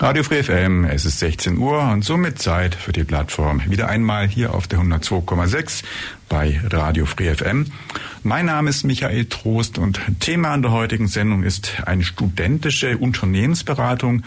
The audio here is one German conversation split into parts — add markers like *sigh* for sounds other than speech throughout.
Radio Free FM, es ist 16 Uhr und somit Zeit für die Plattform. Wieder einmal hier auf der 102,6 bei Radio Free FM. Mein Name ist Michael Trost und Thema an der heutigen Sendung ist eine studentische Unternehmensberatung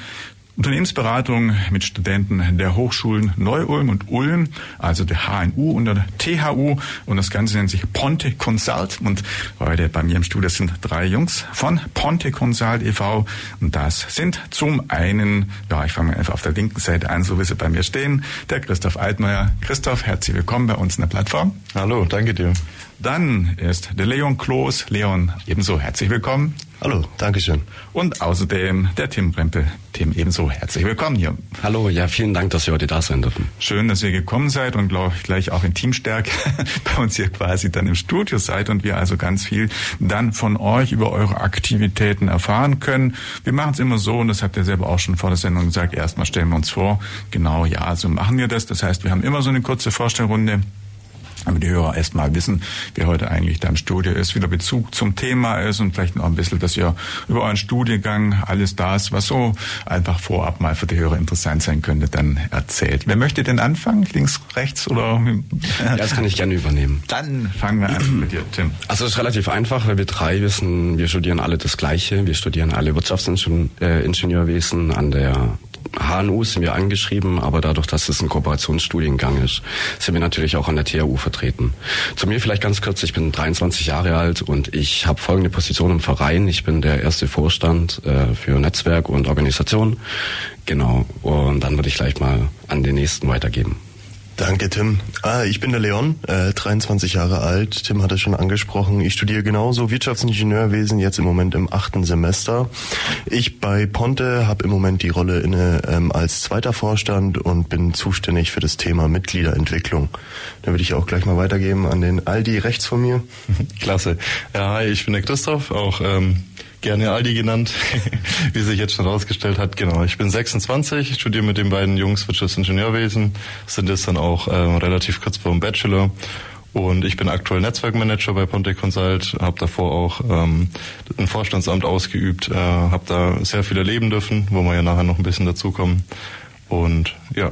Unternehmensberatung mit Studenten der Hochschulen Neu-Ulm und Ulm, also der HNU und der THU. Und das Ganze nennt sich Ponte Consult. Und heute bei mir im Studio sind drei Jungs von Ponte Consult e.V. Und das sind zum einen, ja, ich fange einfach auf der linken Seite an, so wie sie bei mir stehen, der Christoph Altmaier. Christoph, herzlich willkommen bei uns in der Plattform. Hallo, danke dir. Dann ist der Leon Kloß. Leon, ebenso herzlich willkommen. Hallo, Dankeschön. Und außerdem der Tim Brempel. Tim, ebenso herzlich willkommen hier. Hallo, ja, vielen Dank, dass wir heute da sein dürfen. Schön, dass ihr gekommen seid und glaube ich gleich auch in Teamstärke *laughs* bei uns hier quasi dann im Studio seid und wir also ganz viel dann von euch über eure Aktivitäten erfahren können. Wir machen es immer so, und das habt ihr selber auch schon vor der Sendung gesagt, erstmal stellen wir uns vor, genau, ja, so machen wir das. Das heißt, wir haben immer so eine kurze Vorstellrunde damit die Hörer erstmal wissen, wer heute eigentlich da im Studio ist, wie der Bezug zum Thema ist und vielleicht noch ein bisschen, dass ihr über euren Studiengang alles das, was so einfach vorab mal für die Hörer interessant sein könnte, dann erzählt. Wer möchte denn anfangen? Links, rechts oder? Ja, das kann ich gerne übernehmen. Dann fangen wir an mit dir, Tim. Also es ist relativ einfach, weil wir drei wissen, wir studieren alle das Gleiche. Wir studieren alle Wirtschaftsingenieurwesen an der HNU sind wir angeschrieben, aber dadurch, dass es ein Kooperationsstudiengang ist, sind wir natürlich auch an der THU vertreten. Zu mir vielleicht ganz kurz, ich bin 23 Jahre alt und ich habe folgende Position im Verein. Ich bin der erste Vorstand äh, für Netzwerk und Organisation. Genau, und dann würde ich gleich mal an den nächsten weitergeben. Danke, Tim. Ah, ich bin der Leon, äh, 23 Jahre alt. Tim hat es schon angesprochen. Ich studiere genauso Wirtschaftsingenieurwesen, jetzt im Moment im achten Semester. Ich bei Ponte habe im Moment die Rolle inne ähm, als zweiter Vorstand und bin zuständig für das Thema Mitgliederentwicklung. Da würde ich auch gleich mal weitergeben an den Aldi rechts von mir. *laughs* Klasse. Ja, hi, ich bin der Christoph, auch ähm, gerne Aldi genannt, *laughs* wie sich jetzt schon rausgestellt hat. Genau, ich bin 26, studiere mit den beiden Jungs Wirtschaftsingenieurwesen, sind jetzt dann auch ähm, relativ kurz vor dem Bachelor. Und ich bin aktuell Netzwerkmanager bei Ponte Consult, habe davor auch ähm, ein Vorstandsamt ausgeübt, äh, habe da sehr viel erleben dürfen, wo wir ja nachher noch ein bisschen dazukommen. Und ja,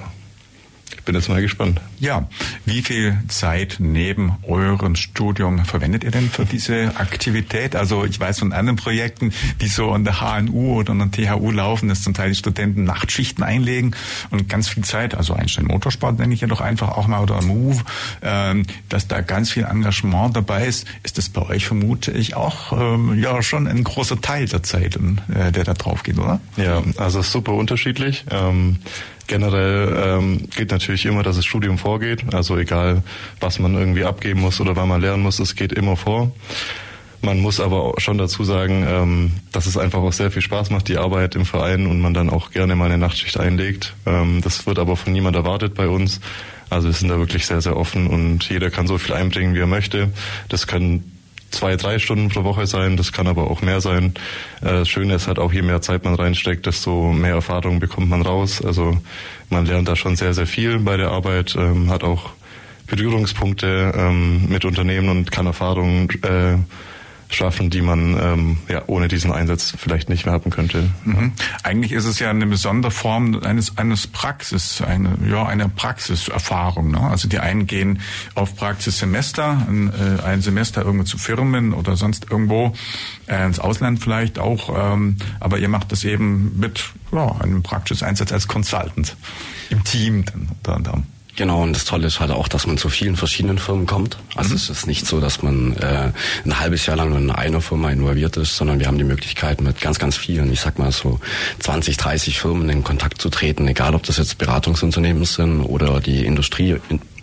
bin jetzt mal gespannt. Ja, wie viel Zeit neben eurem Studium verwendet ihr denn für diese Aktivität? Also ich weiß von anderen Projekten, die so an der HNU oder an der THU laufen, dass zum Teil die Studenten Nachtschichten einlegen und ganz viel Zeit, also Einstein Motorsport nenne ich ja doch einfach auch mal oder Move, ähm, dass da ganz viel Engagement dabei ist. Ist das bei euch vermute ich auch ähm, ja schon ein großer Teil der Zeit, äh, der da drauf geht, oder? Ja, also super unterschiedlich. Generell ähm, geht natürlich immer, dass das Studium vorgeht. Also egal, was man irgendwie abgeben muss oder wann man lernen muss, es geht immer vor. Man muss aber schon dazu sagen, ähm, dass es einfach auch sehr viel Spaß macht, die Arbeit im Verein und man dann auch gerne mal eine Nachtschicht einlegt. Ähm, das wird aber von niemand erwartet bei uns. Also wir sind da wirklich sehr, sehr offen und jeder kann so viel einbringen, wie er möchte. Das können zwei, drei Stunden pro Woche sein, das kann aber auch mehr sein. Äh, das Schöne ist halt auch, je mehr Zeit man reinsteckt, desto mehr Erfahrung bekommt man raus. Also man lernt da schon sehr, sehr viel bei der Arbeit, ähm, hat auch Berührungspunkte ähm, mit Unternehmen und kann Erfahrungen äh, schaffen, die man ähm, ja ohne diesen Einsatz vielleicht nicht mehr haben könnte. Mhm. Eigentlich ist es ja eine besondere Form eines eines Praxis, eine ja eine Praxiserfahrung. Ne? Also die einen gehen auf Praxissemester, ein, äh, ein Semester irgendwo zu Firmen oder sonst irgendwo äh, ins Ausland vielleicht auch, ähm, aber ihr macht das eben mit ja, einem praktischen Einsatz als Consultant im Team dann unter anderem. Genau, und das Tolle ist halt auch, dass man zu vielen verschiedenen Firmen kommt. Also mhm. es ist nicht so, dass man äh, ein halbes Jahr lang nur in einer Firma involviert ist, sondern wir haben die Möglichkeit, mit ganz, ganz vielen, ich sag mal so 20, 30 Firmen in Kontakt zu treten, egal ob das jetzt Beratungsunternehmen sind oder die Industrie,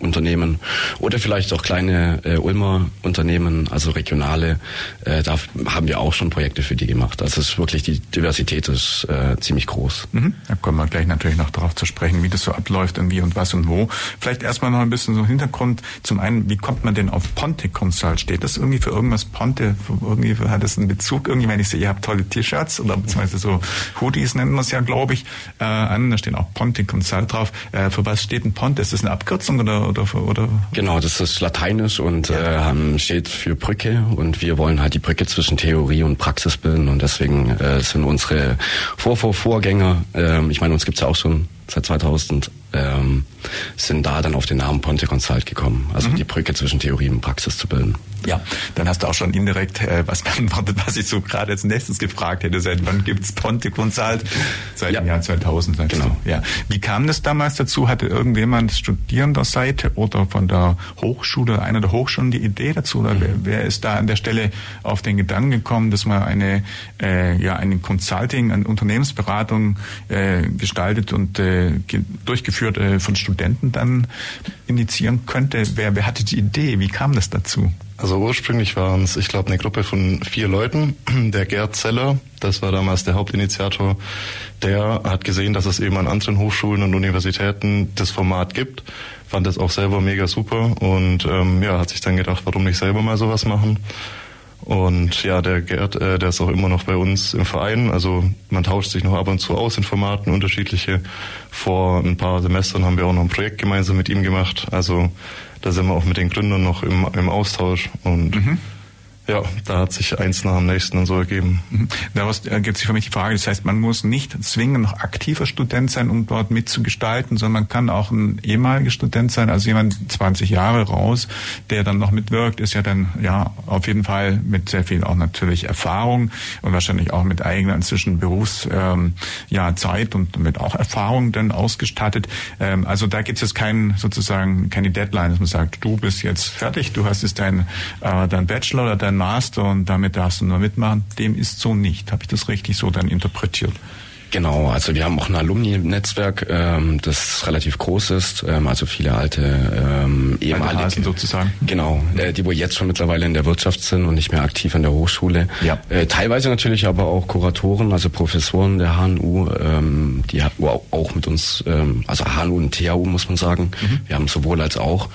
Unternehmen oder vielleicht auch kleine äh, Ulmer Unternehmen, also regionale. Äh, da haben wir auch schon Projekte für die gemacht. Also es ist wirklich die Diversität ist äh, ziemlich groß. Mhm. Da kommen wir gleich natürlich noch darauf zu sprechen, wie das so abläuft und wie und was und wo. Vielleicht erstmal noch ein bisschen so Hintergrund. Zum einen, wie kommt man denn auf Ponte Consult? Steht das irgendwie für irgendwas Ponte? Irgendwie hat das einen Bezug irgendwie, wenn ich sehe, ihr habt tolle T-Shirts oder beziehungsweise so Hoodies nennen wir es ja, glaube ich, äh, an. Da stehen auch Ponte Consult drauf. Äh, für was steht ein Ponte? Ist das eine Abkürzung oder oder oder? Genau, das ist Lateinisch und ja. äh, steht für Brücke und wir wollen halt die Brücke zwischen Theorie und Praxis bilden und deswegen äh, sind unsere Vor -Vor Vorgänger, äh, ich meine, uns gibt's ja auch schon seit 2000 ähm, sind da dann auf den Namen Ponte Consult gekommen, also mhm. die Brücke zwischen Theorie und Praxis zu bilden. Ja, dann hast du auch schon indirekt äh, was *laughs* beantwortet, was ich so gerade als nächstes gefragt hätte. Seit wann gibt's Ponte Consult? Seit ja. dem Jahr 2000. Sagst genau. Du. Ja. Wie kam das damals dazu? Hatte irgendjemand studierender Seite oder von der Hochschule, einer der Hochschulen die Idee dazu? Oder mhm. wer, wer, ist da an der Stelle auf den Gedanken gekommen, dass man eine, äh, ja, eine Consulting, eine Unternehmensberatung äh, gestaltet und äh, durchgeführt äh, von Studenten dann initiieren könnte? Wer, wer hatte die Idee? Wie kam das dazu? Also ursprünglich waren es, ich glaube, eine Gruppe von vier Leuten. *clears throat* Der Gerd Zeller, das war damals der Hauptinitiator, der hat gesehen, dass es eben an anderen Hochschulen und Universitäten das Format gibt, fand das auch selber mega super und ähm, ja, hat sich dann gedacht, warum nicht selber mal sowas machen. Und ja, der Gerd, äh, der ist auch immer noch bei uns im Verein. Also man tauscht sich noch ab und zu aus in Formaten, unterschiedliche. Vor ein paar Semestern haben wir auch noch ein Projekt gemeinsam mit ihm gemacht. Also da sind wir auch mit den Gründern noch im, im Austausch und mhm. Ja, da hat sich eins nach dem nächsten und so ergeben. Mhm. Daraus ergibt sich für mich die Frage, das heißt, man muss nicht zwingend noch aktiver Student sein, um dort mitzugestalten, sondern man kann auch ein ehemaliger Student sein, also jemand 20 Jahre raus, der dann noch mitwirkt, ist ja dann ja auf jeden Fall mit sehr viel auch natürlich Erfahrung und wahrscheinlich auch mit eigener inzwischen Berufs ähm, ja, Zeit und mit auch Erfahrung dann ausgestattet. Ähm, also da gibt es jetzt kein sozusagen keine Deadline, dass man sagt, du bist jetzt fertig, du hast jetzt dein, äh, dein Bachelor oder dein Master und damit darfst du nur mitmachen. Dem ist so nicht. Habe ich das richtig so dann interpretiert? Genau, also wir haben auch ein Alumni-Netzwerk, ähm, das relativ groß ist, ähm, also viele alte ähm, ehemalige alte sozusagen. Genau, äh, die wo jetzt schon mittlerweile in der Wirtschaft sind und nicht mehr aktiv an der Hochschule. Ja. Äh, teilweise natürlich aber auch Kuratoren, also Professoren der HNU, ähm, die auch mit uns, ähm, also HNU und THU muss man sagen. Mhm. Wir haben sowohl als auch,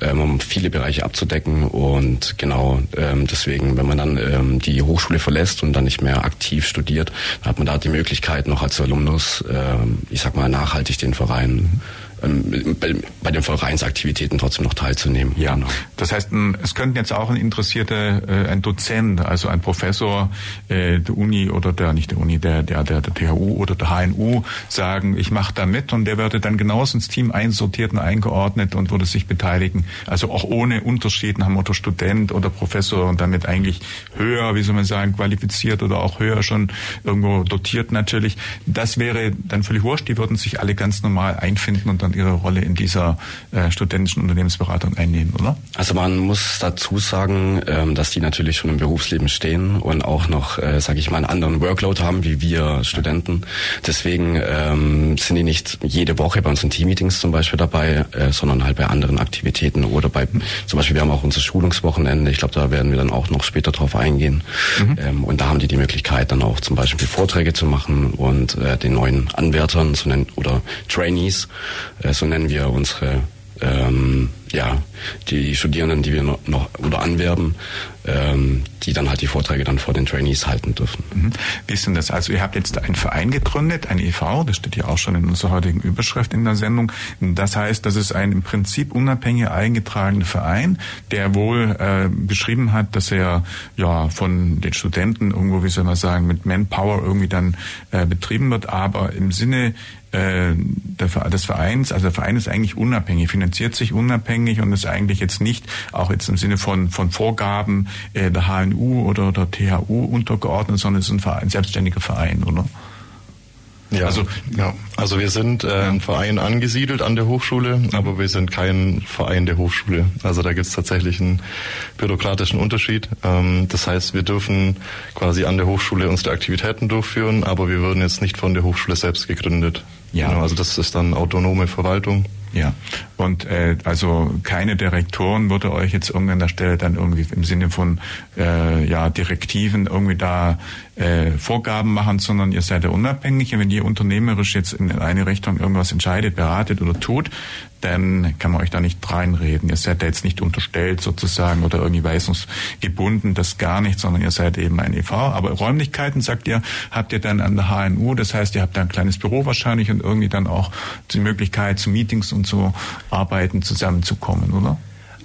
ähm, um viele Bereiche abzudecken und genau ähm, deswegen, wenn man dann ähm, die Hochschule verlässt und dann nicht mehr aktiv studiert, dann hat man da die Möglichkeit noch als Alumnus, äh, ich sag mal, nachhaltig den Verein ähm, bei den Vereinsaktivitäten trotzdem noch teilzunehmen. Ja, genau. das heißt, es könnten jetzt auch ein Interessierter, äh, ein Dozent, also ein Professor äh, der Uni oder der, nicht der Uni, der, der, der, der THU oder der HNU sagen, ich mache da mit und der würde dann genauso ins Team einsortiert und eingeordnet und würde sich beteiligen. Also auch ohne Unterschied nach Motto Student oder Professor und damit eigentlich höher, wie soll man sagen, qualifiziert oder auch höher schon irgendwo dotiert natürlich. Das wäre dann völlig wurscht, die würden sich alle ganz normal einfinden und dann und ihre Rolle in dieser äh, studentischen Unternehmensberatung einnehmen, oder? Also man muss dazu sagen, ähm, dass die natürlich schon im Berufsleben stehen und auch noch, äh, sage ich mal, einen anderen Workload haben wie wir Studenten. Deswegen ähm, sind die nicht jede Woche bei unseren Teammeetings zum Beispiel dabei, äh, sondern halt bei anderen Aktivitäten oder bei, zum Beispiel wir haben auch unser Schulungswochenende. Ich glaube, da werden wir dann auch noch später drauf eingehen. Mhm. Ähm, und da haben die die Möglichkeit, dann auch zum Beispiel Vorträge zu machen und äh, den neuen Anwärtern zu nennen oder Trainees so nennen wir unsere ähm, ja, die Studierenden, die wir noch, noch oder anwerben, ähm, die dann halt die Vorträge dann vor den Trainees halten dürfen. Mhm. Wie ist denn das? Also ihr habt jetzt einen Verein gegründet, ein EV, das steht ja auch schon in unserer heutigen Überschrift in der Sendung. Das heißt, das ist ein im Prinzip unabhängiger eingetragener Verein, der wohl äh, beschrieben hat, dass er ja von den Studenten irgendwo, wie soll man sagen, mit Manpower irgendwie dann äh, betrieben wird, aber im Sinne äh, des Vereins, also der Verein ist eigentlich unabhängig, finanziert sich unabhängig und ist eigentlich jetzt nicht, auch jetzt im Sinne von, von Vorgaben äh, der HNU oder der THU untergeordnet, sondern es ist ein, Verein, ein selbstständiger Verein, oder? Ja, also, ja. also wir sind äh, ein Verein angesiedelt an der Hochschule, aber wir sind kein Verein der Hochschule. Also da gibt es tatsächlich einen bürokratischen Unterschied. Ähm, das heißt, wir dürfen quasi an der Hochschule unsere Aktivitäten durchführen, aber wir würden jetzt nicht von der Hochschule selbst gegründet. Ja. Genau, also das ist dann autonome Verwaltung. Ja, und äh, also keine Direktoren würde euch jetzt irgendwann an der Stelle dann irgendwie im Sinne von äh, ja Direktiven irgendwie da äh, Vorgaben machen, sondern ihr seid ja unabhängig. Und wenn ihr unternehmerisch jetzt in eine Richtung irgendwas entscheidet, beratet oder tut, dann kann man euch da nicht reinreden. Ihr seid da jetzt nicht unterstellt sozusagen oder irgendwie weisungsgebunden, das gar nicht, sondern ihr seid eben ein EV. Aber Räumlichkeiten, sagt ihr, habt ihr dann an der HNU, das heißt, ihr habt da ein kleines Büro wahrscheinlich und irgendwie dann auch die Möglichkeit zu Meetings und so arbeiten, zusammenzukommen, oder?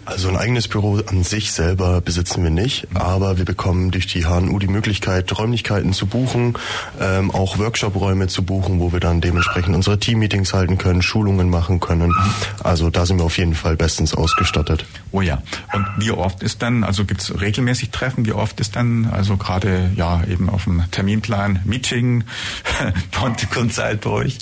Also ein eigenes Büro an sich selber besitzen wir nicht, aber wir bekommen durch die HNU die Möglichkeit, Räumlichkeiten zu buchen, ähm, auch Workshop-Räume zu buchen, wo wir dann dementsprechend unsere Team-Meetings halten können, Schulungen machen können. Also da sind wir auf jeden Fall bestens ausgestattet. Oh ja. Und wie oft ist dann, also gibt's regelmäßig Treffen, wie oft ist dann, also gerade ja eben auf dem Terminplan, Meeting, *laughs* Ponte Consult bei euch?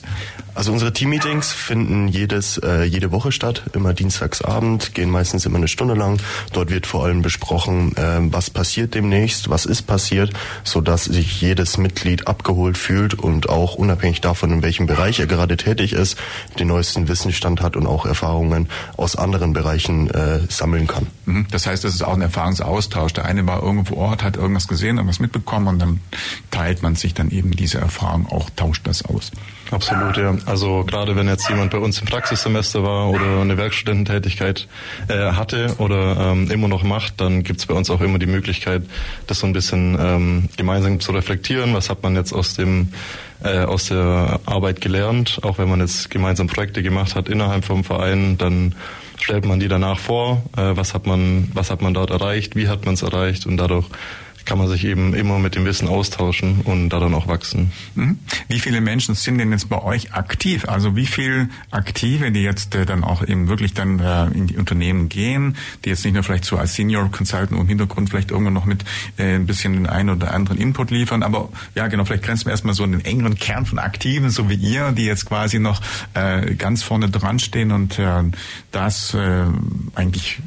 Also unsere Team-Meetings finden jedes, äh, jede Woche statt, immer dienstagsabend, gehen meistens immer eine Stunde lang. Dort wird vor allem besprochen, äh, was passiert demnächst, was ist passiert, so dass sich jedes Mitglied abgeholt fühlt und auch unabhängig davon, in welchem Bereich er gerade tätig ist, den neuesten Wissensstand hat und auch Erfahrungen aus anderen Bereichen äh, sammeln kann. Mhm. Das heißt, es ist auch ein Erfahrungsaustausch. Der eine war irgendwo vor Ort, hat irgendwas gesehen, irgendwas mitbekommen und dann teilt man sich dann eben diese Erfahrung auch, tauscht das aus. Absolut, ja. Also gerade wenn jetzt jemand bei uns im Praxissemester war oder eine Werkstudententätigkeit äh, hatte oder ähm, immer noch macht, dann gibt's bei uns auch immer die Möglichkeit, das so ein bisschen ähm, gemeinsam zu reflektieren. Was hat man jetzt aus dem äh, aus der Arbeit gelernt? Auch wenn man jetzt gemeinsam Projekte gemacht hat innerhalb vom Verein, dann stellt man die danach vor. Äh, was hat man was hat man dort erreicht? Wie hat man es erreicht? Und dadurch kann man sich eben immer mit dem Wissen austauschen und daran auch wachsen. Mhm. Wie viele Menschen sind denn jetzt bei euch aktiv? Also wie viele Aktive, die jetzt äh, dann auch eben wirklich dann äh, in die Unternehmen gehen, die jetzt nicht nur vielleicht so als Senior Consultant im Hintergrund vielleicht irgendwo noch mit äh, ein bisschen den einen oder anderen Input liefern, aber ja genau, vielleicht grenzen wir erstmal so einen engeren Kern von Aktiven, so wie ihr, die jetzt quasi noch ganz vorne dran stehen und das eigentlich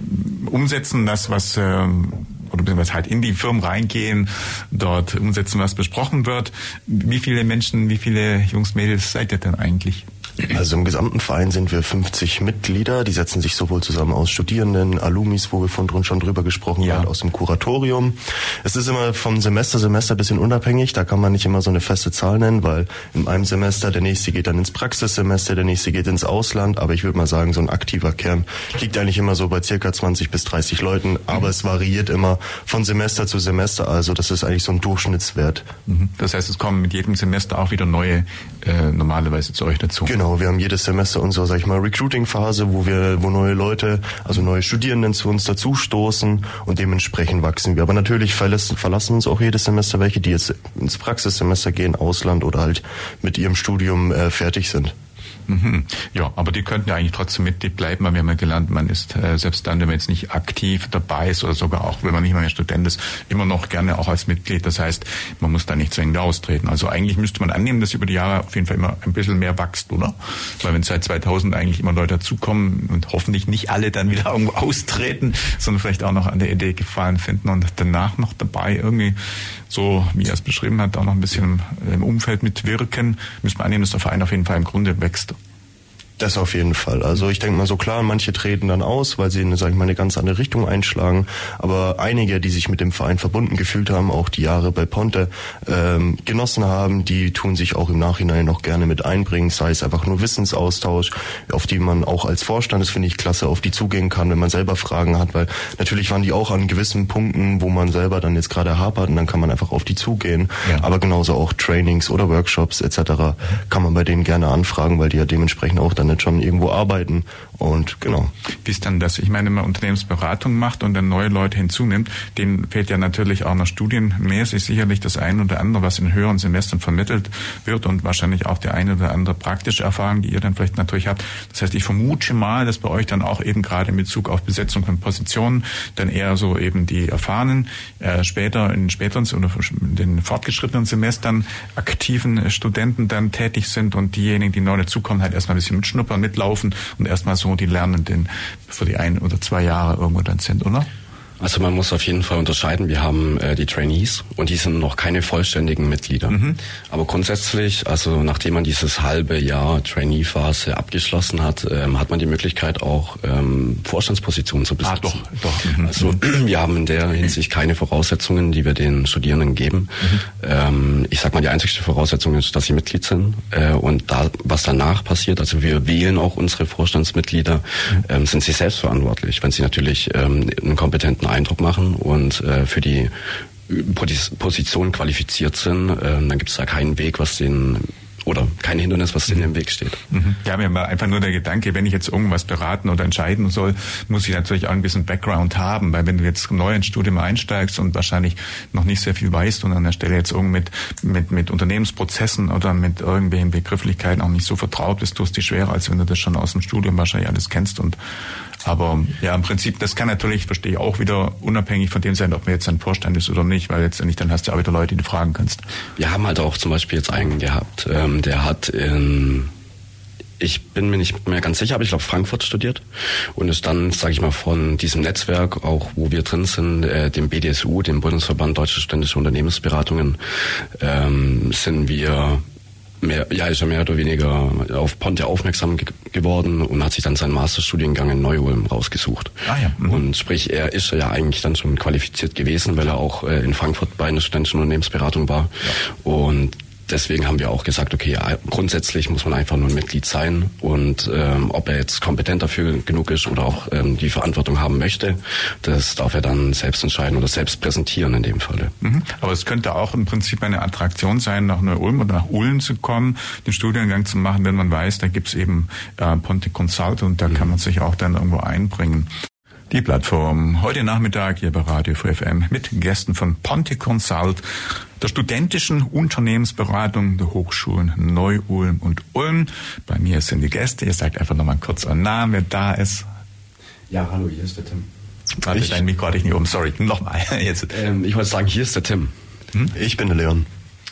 umsetzen, das was äh, oder beziehungsweise halt in die Firmen reingehen, dort umsetzen, was besprochen wird. Wie viele Menschen, wie viele Jungs, Mädels seid ihr denn eigentlich? Also im gesamten Verein sind wir 50 Mitglieder. Die setzen sich sowohl zusammen aus Studierenden, Alumis, wo wir von drun schon drüber gesprochen ja. haben, aus dem Kuratorium. Es ist immer vom Semester Semester ein bisschen unabhängig. Da kann man nicht immer so eine feste Zahl nennen, weil in einem Semester der nächste geht dann ins Praxissemester, der nächste geht ins Ausland. Aber ich würde mal sagen, so ein aktiver Kern liegt eigentlich immer so bei circa 20 bis 30 Leuten. Aber mhm. es variiert immer von Semester zu Semester. Also das ist eigentlich so ein Durchschnittswert. Mhm. Das heißt, es kommen mit jedem Semester auch wieder neue äh, normalerweise zu euch dazu. Genau. Wir haben jedes Semester unsere, sag ich mal, Recruiting-Phase, wo wir, wo neue Leute, also neue Studierenden zu uns dazustoßen und dementsprechend wachsen wir. Aber natürlich verlassen, verlassen uns auch jedes Semester welche, die jetzt ins Praxissemester gehen, Ausland oder halt mit ihrem Studium äh, fertig sind. Mhm. Ja, aber die könnten ja eigentlich trotzdem Mitglied bleiben, weil wir haben ja gelernt, man ist äh, selbst dann, wenn man jetzt nicht aktiv dabei ist oder sogar auch, wenn man nicht mehr Student ist, immer noch gerne auch als Mitglied. Das heißt, man muss da nicht zwingend austreten. Also eigentlich müsste man annehmen, dass über die Jahre auf jeden Fall immer ein bisschen mehr wächst, oder? Weil wenn seit 2000 eigentlich immer Leute dazukommen und hoffentlich nicht alle dann wieder irgendwo *laughs* austreten, sondern vielleicht auch noch an der Idee gefallen finden und danach noch dabei irgendwie so, wie er es beschrieben hat, auch noch ein bisschen im Umfeld mitwirken, müsste man annehmen, dass der Verein auf jeden Fall im Grunde wächst. Das auf jeden Fall. Also ich denke mal so klar, manche treten dann aus, weil sie eine, sag ich mal, eine ganz andere Richtung einschlagen. Aber einige, die sich mit dem Verein verbunden gefühlt haben, auch die Jahre bei Ponte ähm, genossen haben, die tun sich auch im Nachhinein noch gerne mit einbringen, sei es einfach nur Wissensaustausch, auf die man auch als Vorstand, das finde ich klasse, auf die zugehen kann, wenn man selber Fragen hat, weil natürlich waren die auch an gewissen Punkten, wo man selber dann jetzt gerade hapert und dann kann man einfach auf die zugehen. Ja. Aber genauso auch Trainings oder Workshops etc. kann man bei denen gerne anfragen, weil die ja dementsprechend auch dann nicht schon irgendwo arbeiten. Und genau. Wie ist dann das? Ich meine, wenn man Unternehmensberatung macht und dann neue Leute hinzunimmt, denen fehlt ja natürlich auch noch studienmäßig sicherlich das eine oder andere, was in höheren Semestern vermittelt wird und wahrscheinlich auch der eine oder andere praktische Erfahrung, die ihr dann vielleicht natürlich habt. Das heißt, ich vermute mal, dass bei euch dann auch eben gerade in Bezug auf Besetzung von Positionen dann eher so eben die erfahrenen, äh, später in späteren oder in den fortgeschrittenen Semestern aktiven Studenten dann tätig sind und diejenigen, die neu dazukommen, halt erstmal ein bisschen mitschnuppern mitlaufen und erstmal so die Lernenden für die ein oder zwei Jahre irgendwo dann sind, oder? Also man muss auf jeden Fall unterscheiden. Wir haben äh, die Trainees und die sind noch keine vollständigen Mitglieder. Mhm. Aber grundsätzlich, also nachdem man dieses halbe Jahr Trainee-Phase abgeschlossen hat, ähm, hat man die Möglichkeit auch ähm, Vorstandspositionen zu besitzen. Ah, doch, doch. Mhm. Also *clears throat* wir haben in der Hinsicht keine Voraussetzungen, die wir den Studierenden geben. Mhm. Ähm, ich sag mal, die einzigste Voraussetzung ist, dass sie Mitglied sind. Äh, und da, was danach passiert, also wir wählen auch unsere Vorstandsmitglieder, mhm. ähm, sind sie selbstverantwortlich. Wenn sie natürlich ähm, einen kompetenten Eindruck machen und äh, für die Position qualifiziert sind, äh, dann gibt es da keinen Weg, was den oder kein Hindernis, was denen im Weg steht. Mhm. Ja, mir war einfach nur der Gedanke, wenn ich jetzt irgendwas beraten oder entscheiden soll, muss ich natürlich auch ein bisschen Background haben, weil wenn du jetzt neu ins Studium einsteigst und wahrscheinlich noch nicht sehr viel weißt und an der Stelle jetzt irgendwie mit, mit, mit Unternehmensprozessen oder mit irgendwelchen Begrifflichkeiten auch nicht so vertraut bist, tust du schwerer, als wenn du das schon aus dem Studium wahrscheinlich alles kennst und aber ja, im Prinzip, das kann natürlich, verstehe ich auch wieder unabhängig von dem sein, ob man jetzt ein Vorstand ist oder nicht, weil letztendlich dann hast du auch wieder Leute, die du fragen kannst. Wir haben halt auch zum Beispiel jetzt einen gehabt, ähm, der hat in ich bin mir nicht mehr ganz sicher, aber ich glaube Frankfurt studiert und ist dann, sage ich mal, von diesem Netzwerk, auch wo wir drin sind, äh, dem BDSU, dem Bundesverband Deutsche Ständische Unternehmensberatungen, ähm, sind wir mehr, ja, ist er mehr oder weniger auf Ponte aufmerksam ge geworden und hat sich dann seinen Masterstudiengang in Neu-Ulm rausgesucht. Ah, ja. Mhm. Und sprich, er ist ja eigentlich dann schon qualifiziert gewesen, weil er auch äh, in Frankfurt bei einer studentischen Unternehmensberatung war. Ja. Und deswegen haben wir auch gesagt, okay, grundsätzlich muss man einfach nur ein Mitglied sein und ähm, ob er jetzt kompetent dafür genug ist oder auch ähm, die Verantwortung haben möchte, das darf er dann selbst entscheiden oder selbst präsentieren in dem Falle. Mhm. Aber es könnte auch im Prinzip eine Attraktion sein, nach Neu-Ulm oder nach Ulm zu kommen, den Studiengang zu machen, wenn man weiß, da gibt's eben äh, Ponte Consult und da mhm. kann man sich auch dann irgendwo einbringen. Die Plattform heute Nachmittag hier bei Radio Free FM mit Gästen von Ponte Consult der studentischen Unternehmensberatung der Hochschulen Neu-Ulm und Ulm. Bei mir sind die Gäste. Ihr sagt einfach nochmal kurz euren Namen, wer da ist. Ja, hallo, hier ist der Tim. Warte, ich, dein Mikro hatte ich nicht oben, sorry. Nochmal. *laughs* Jetzt. Ähm, ich wollte sagen, hier ist der Tim. Hm? Ich bin der Leon.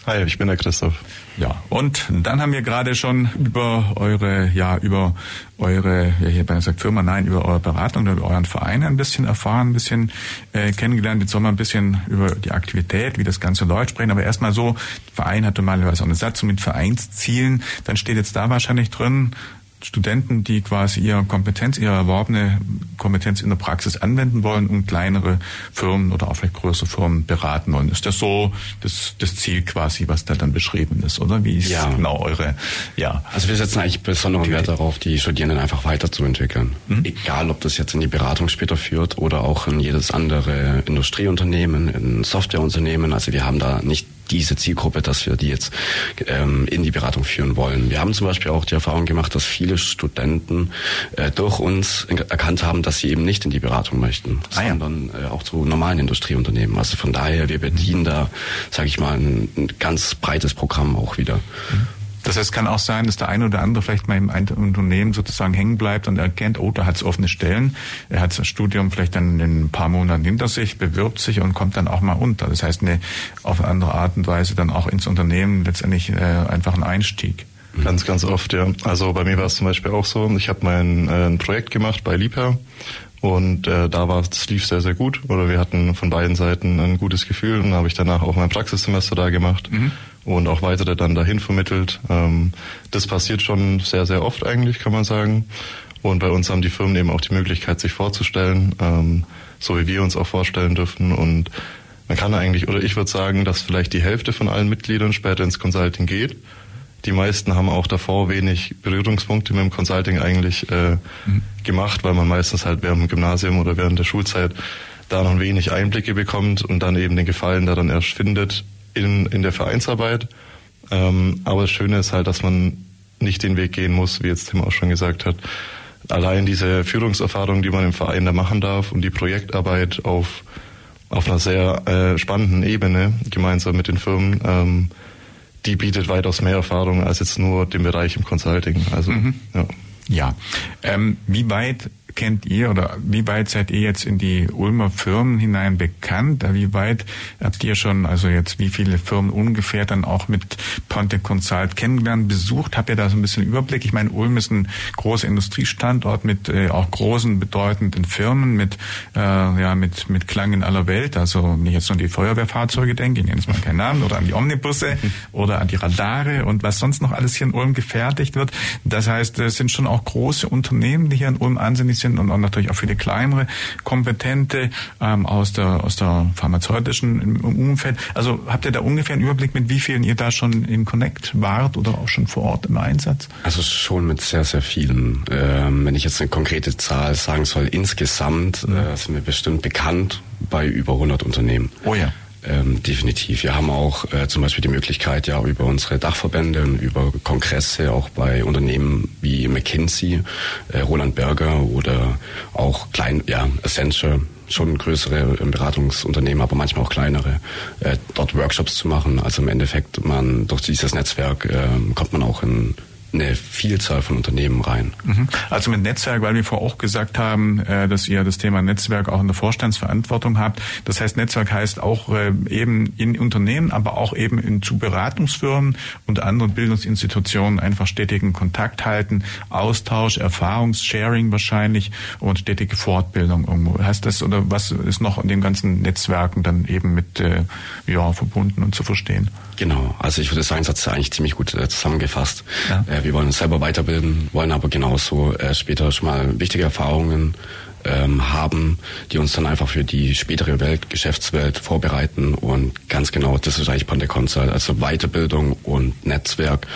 Hi, ich bin der Christoph. Ja, und dann haben wir gerade schon über eure, ja, über eure, ja, hier bei sagt Firma, nein, über eure Beratung, über euren Verein ein bisschen erfahren, ein bisschen äh, kennengelernt. Jetzt sollen wir ein bisschen über die Aktivität, wie das Ganze läuft, sprechen. Aber erstmal so, Verein hat normalerweise auch eine Satzung mit Vereinszielen. Dann steht jetzt da wahrscheinlich drin, Studenten, die quasi ihre Kompetenz, ihre erworbene Kompetenz in der Praxis anwenden wollen und kleinere Firmen oder auch vielleicht größere Firmen beraten wollen. Ist das so das, das Ziel quasi, was da dann beschrieben ist, oder? Wie ist ja. genau eure, ja. Also wir setzen eigentlich besonderen Wert darauf, die Studierenden einfach weiterzuentwickeln. Mhm. Egal, ob das jetzt in die Beratung später führt oder auch in jedes andere Industrieunternehmen, in Softwareunternehmen. Also wir haben da nicht diese Zielgruppe, dass wir die jetzt ähm, in die Beratung führen wollen. Wir haben zum Beispiel auch die Erfahrung gemacht, dass viele Studenten äh, durch uns erkannt haben, dass sie eben nicht in die Beratung möchten, ah, ja. sondern äh, auch zu normalen Industrieunternehmen. Also von daher, wir bedienen da, sage ich mal, ein, ein, ganz breites Programm auch wieder. Mhm. Das heißt, es kann auch sein, dass der eine oder andere vielleicht mal im Unternehmen sozusagen hängen bleibt und erkennt, oh, da hat es offene Stellen. Er hat das Studium vielleicht dann in ein paar Monaten hinter sich, bewirbt sich und kommt dann auch mal unter. Das heißt, eine, auf eine andere Art und Weise dann auch ins Unternehmen letztendlich äh, einfach ein Einstieg. Ganz, ganz oft, ja. Also bei mir war es zum Beispiel auch so. Ich habe mein äh, ein Projekt gemacht bei Liebherr und äh, da war es lief sehr, sehr gut. Oder wir hatten von beiden Seiten ein gutes Gefühl. Und habe ich danach auch mein Praxissemester da gemacht. Mhm und auch weitere dann dahin vermittelt. Ähm, das passiert schon sehr, sehr oft eigentlich, kann man sagen. Und bei uns haben die Firmen eben auch die Möglichkeit, sich vorzustellen, ähm, so wie wir uns auch vorstellen dürfen. Und man kann eigentlich, oder ich würde sagen, dass vielleicht die Hälfte von allen Mitgliedern später ins Consulting geht. Die meisten haben auch davor wenig Berührungspunkte mit dem Consulting eigentlich äh, mhm. gemacht, weil man meistens halt während dem Gymnasium oder während der Schulzeit da noch wenig Einblicke bekommt und dann eben den Gefallen da dann erst findet, in, in der Vereinsarbeit. Ähm, aber das Schöne ist halt, dass man nicht den Weg gehen muss, wie jetzt Tim auch schon gesagt hat. Allein diese Führungserfahrung, die man im Verein da machen darf und die Projektarbeit auf, auf einer sehr äh, spannenden Ebene gemeinsam mit den Firmen, ähm, die bietet weitaus mehr Erfahrung als jetzt nur den Bereich im Consulting. Also, mhm. ja. Ja. Ähm, wie weit kennt ihr oder wie weit seid ihr jetzt in die Ulmer Firmen hinein bekannt? Wie weit habt ihr schon, also jetzt wie viele Firmen ungefähr dann auch mit Ponte Consult kennengelernt, besucht? Habt ihr da so ein bisschen Überblick? Ich meine, Ulm ist ein großer Industriestandort mit äh, auch großen, bedeutenden Firmen, mit, äh, ja, mit, mit Klang in aller Welt. Also wenn ich jetzt nur an die Feuerwehrfahrzeuge denke, ich nenne jetzt mal keinen Namen, oder an die Omnibusse *laughs* oder an die Radare und was sonst noch alles hier in Ulm gefertigt wird. Das heißt, es sind schon auch große Unternehmen, die hier in Ulm ansässig sind und auch natürlich auch viele kleinere, kompetente ähm, aus der aus der pharmazeutischen Umfeld. Also habt ihr da ungefähr einen Überblick, mit wie vielen ihr da schon in Connect wart oder auch schon vor Ort im Einsatz? Also schon mit sehr, sehr vielen. Ähm, wenn ich jetzt eine konkrete Zahl sagen soll, insgesamt mhm. äh, sind wir bestimmt bekannt bei über 100 Unternehmen. Oh ja. Ähm, definitiv. Wir haben auch äh, zum Beispiel die Möglichkeit, ja über unsere Dachverbände und über Kongresse auch bei Unternehmen wie McKinsey, äh, Roland Berger oder auch klein, ja, Accenture, schon größere ähm, Beratungsunternehmen, aber manchmal auch kleinere, äh, dort Workshops zu machen. Also im Endeffekt, man durch dieses Netzwerk äh, kommt man auch in eine Vielzahl von Unternehmen rein. Mhm. Also mit Netzwerk, weil wir vorher auch gesagt haben, äh, dass ihr das Thema Netzwerk auch in der Vorstandsverantwortung habt. Das heißt, Netzwerk heißt auch äh, eben in Unternehmen, aber auch eben in zu Beratungsfirmen und anderen Bildungsinstitutionen einfach stetigen Kontakt halten, Austausch, Erfahrungssharing wahrscheinlich und stetige Fortbildung irgendwo. Heißt das oder was ist noch in den ganzen Netzwerken dann eben mit äh, ja verbunden und zu verstehen? Genau, also ich würde sagen, das hat eigentlich ziemlich gut äh, zusammengefasst. Ja. Äh, wir wollen uns selber weiterbilden, wollen aber genauso äh, später schon mal wichtige Erfahrungen ähm, haben, die uns dann einfach für die spätere Welt, Geschäftswelt vorbereiten und ganz genau, das ist eigentlich Ponte Consult, also Weiterbildung und Netzwerk,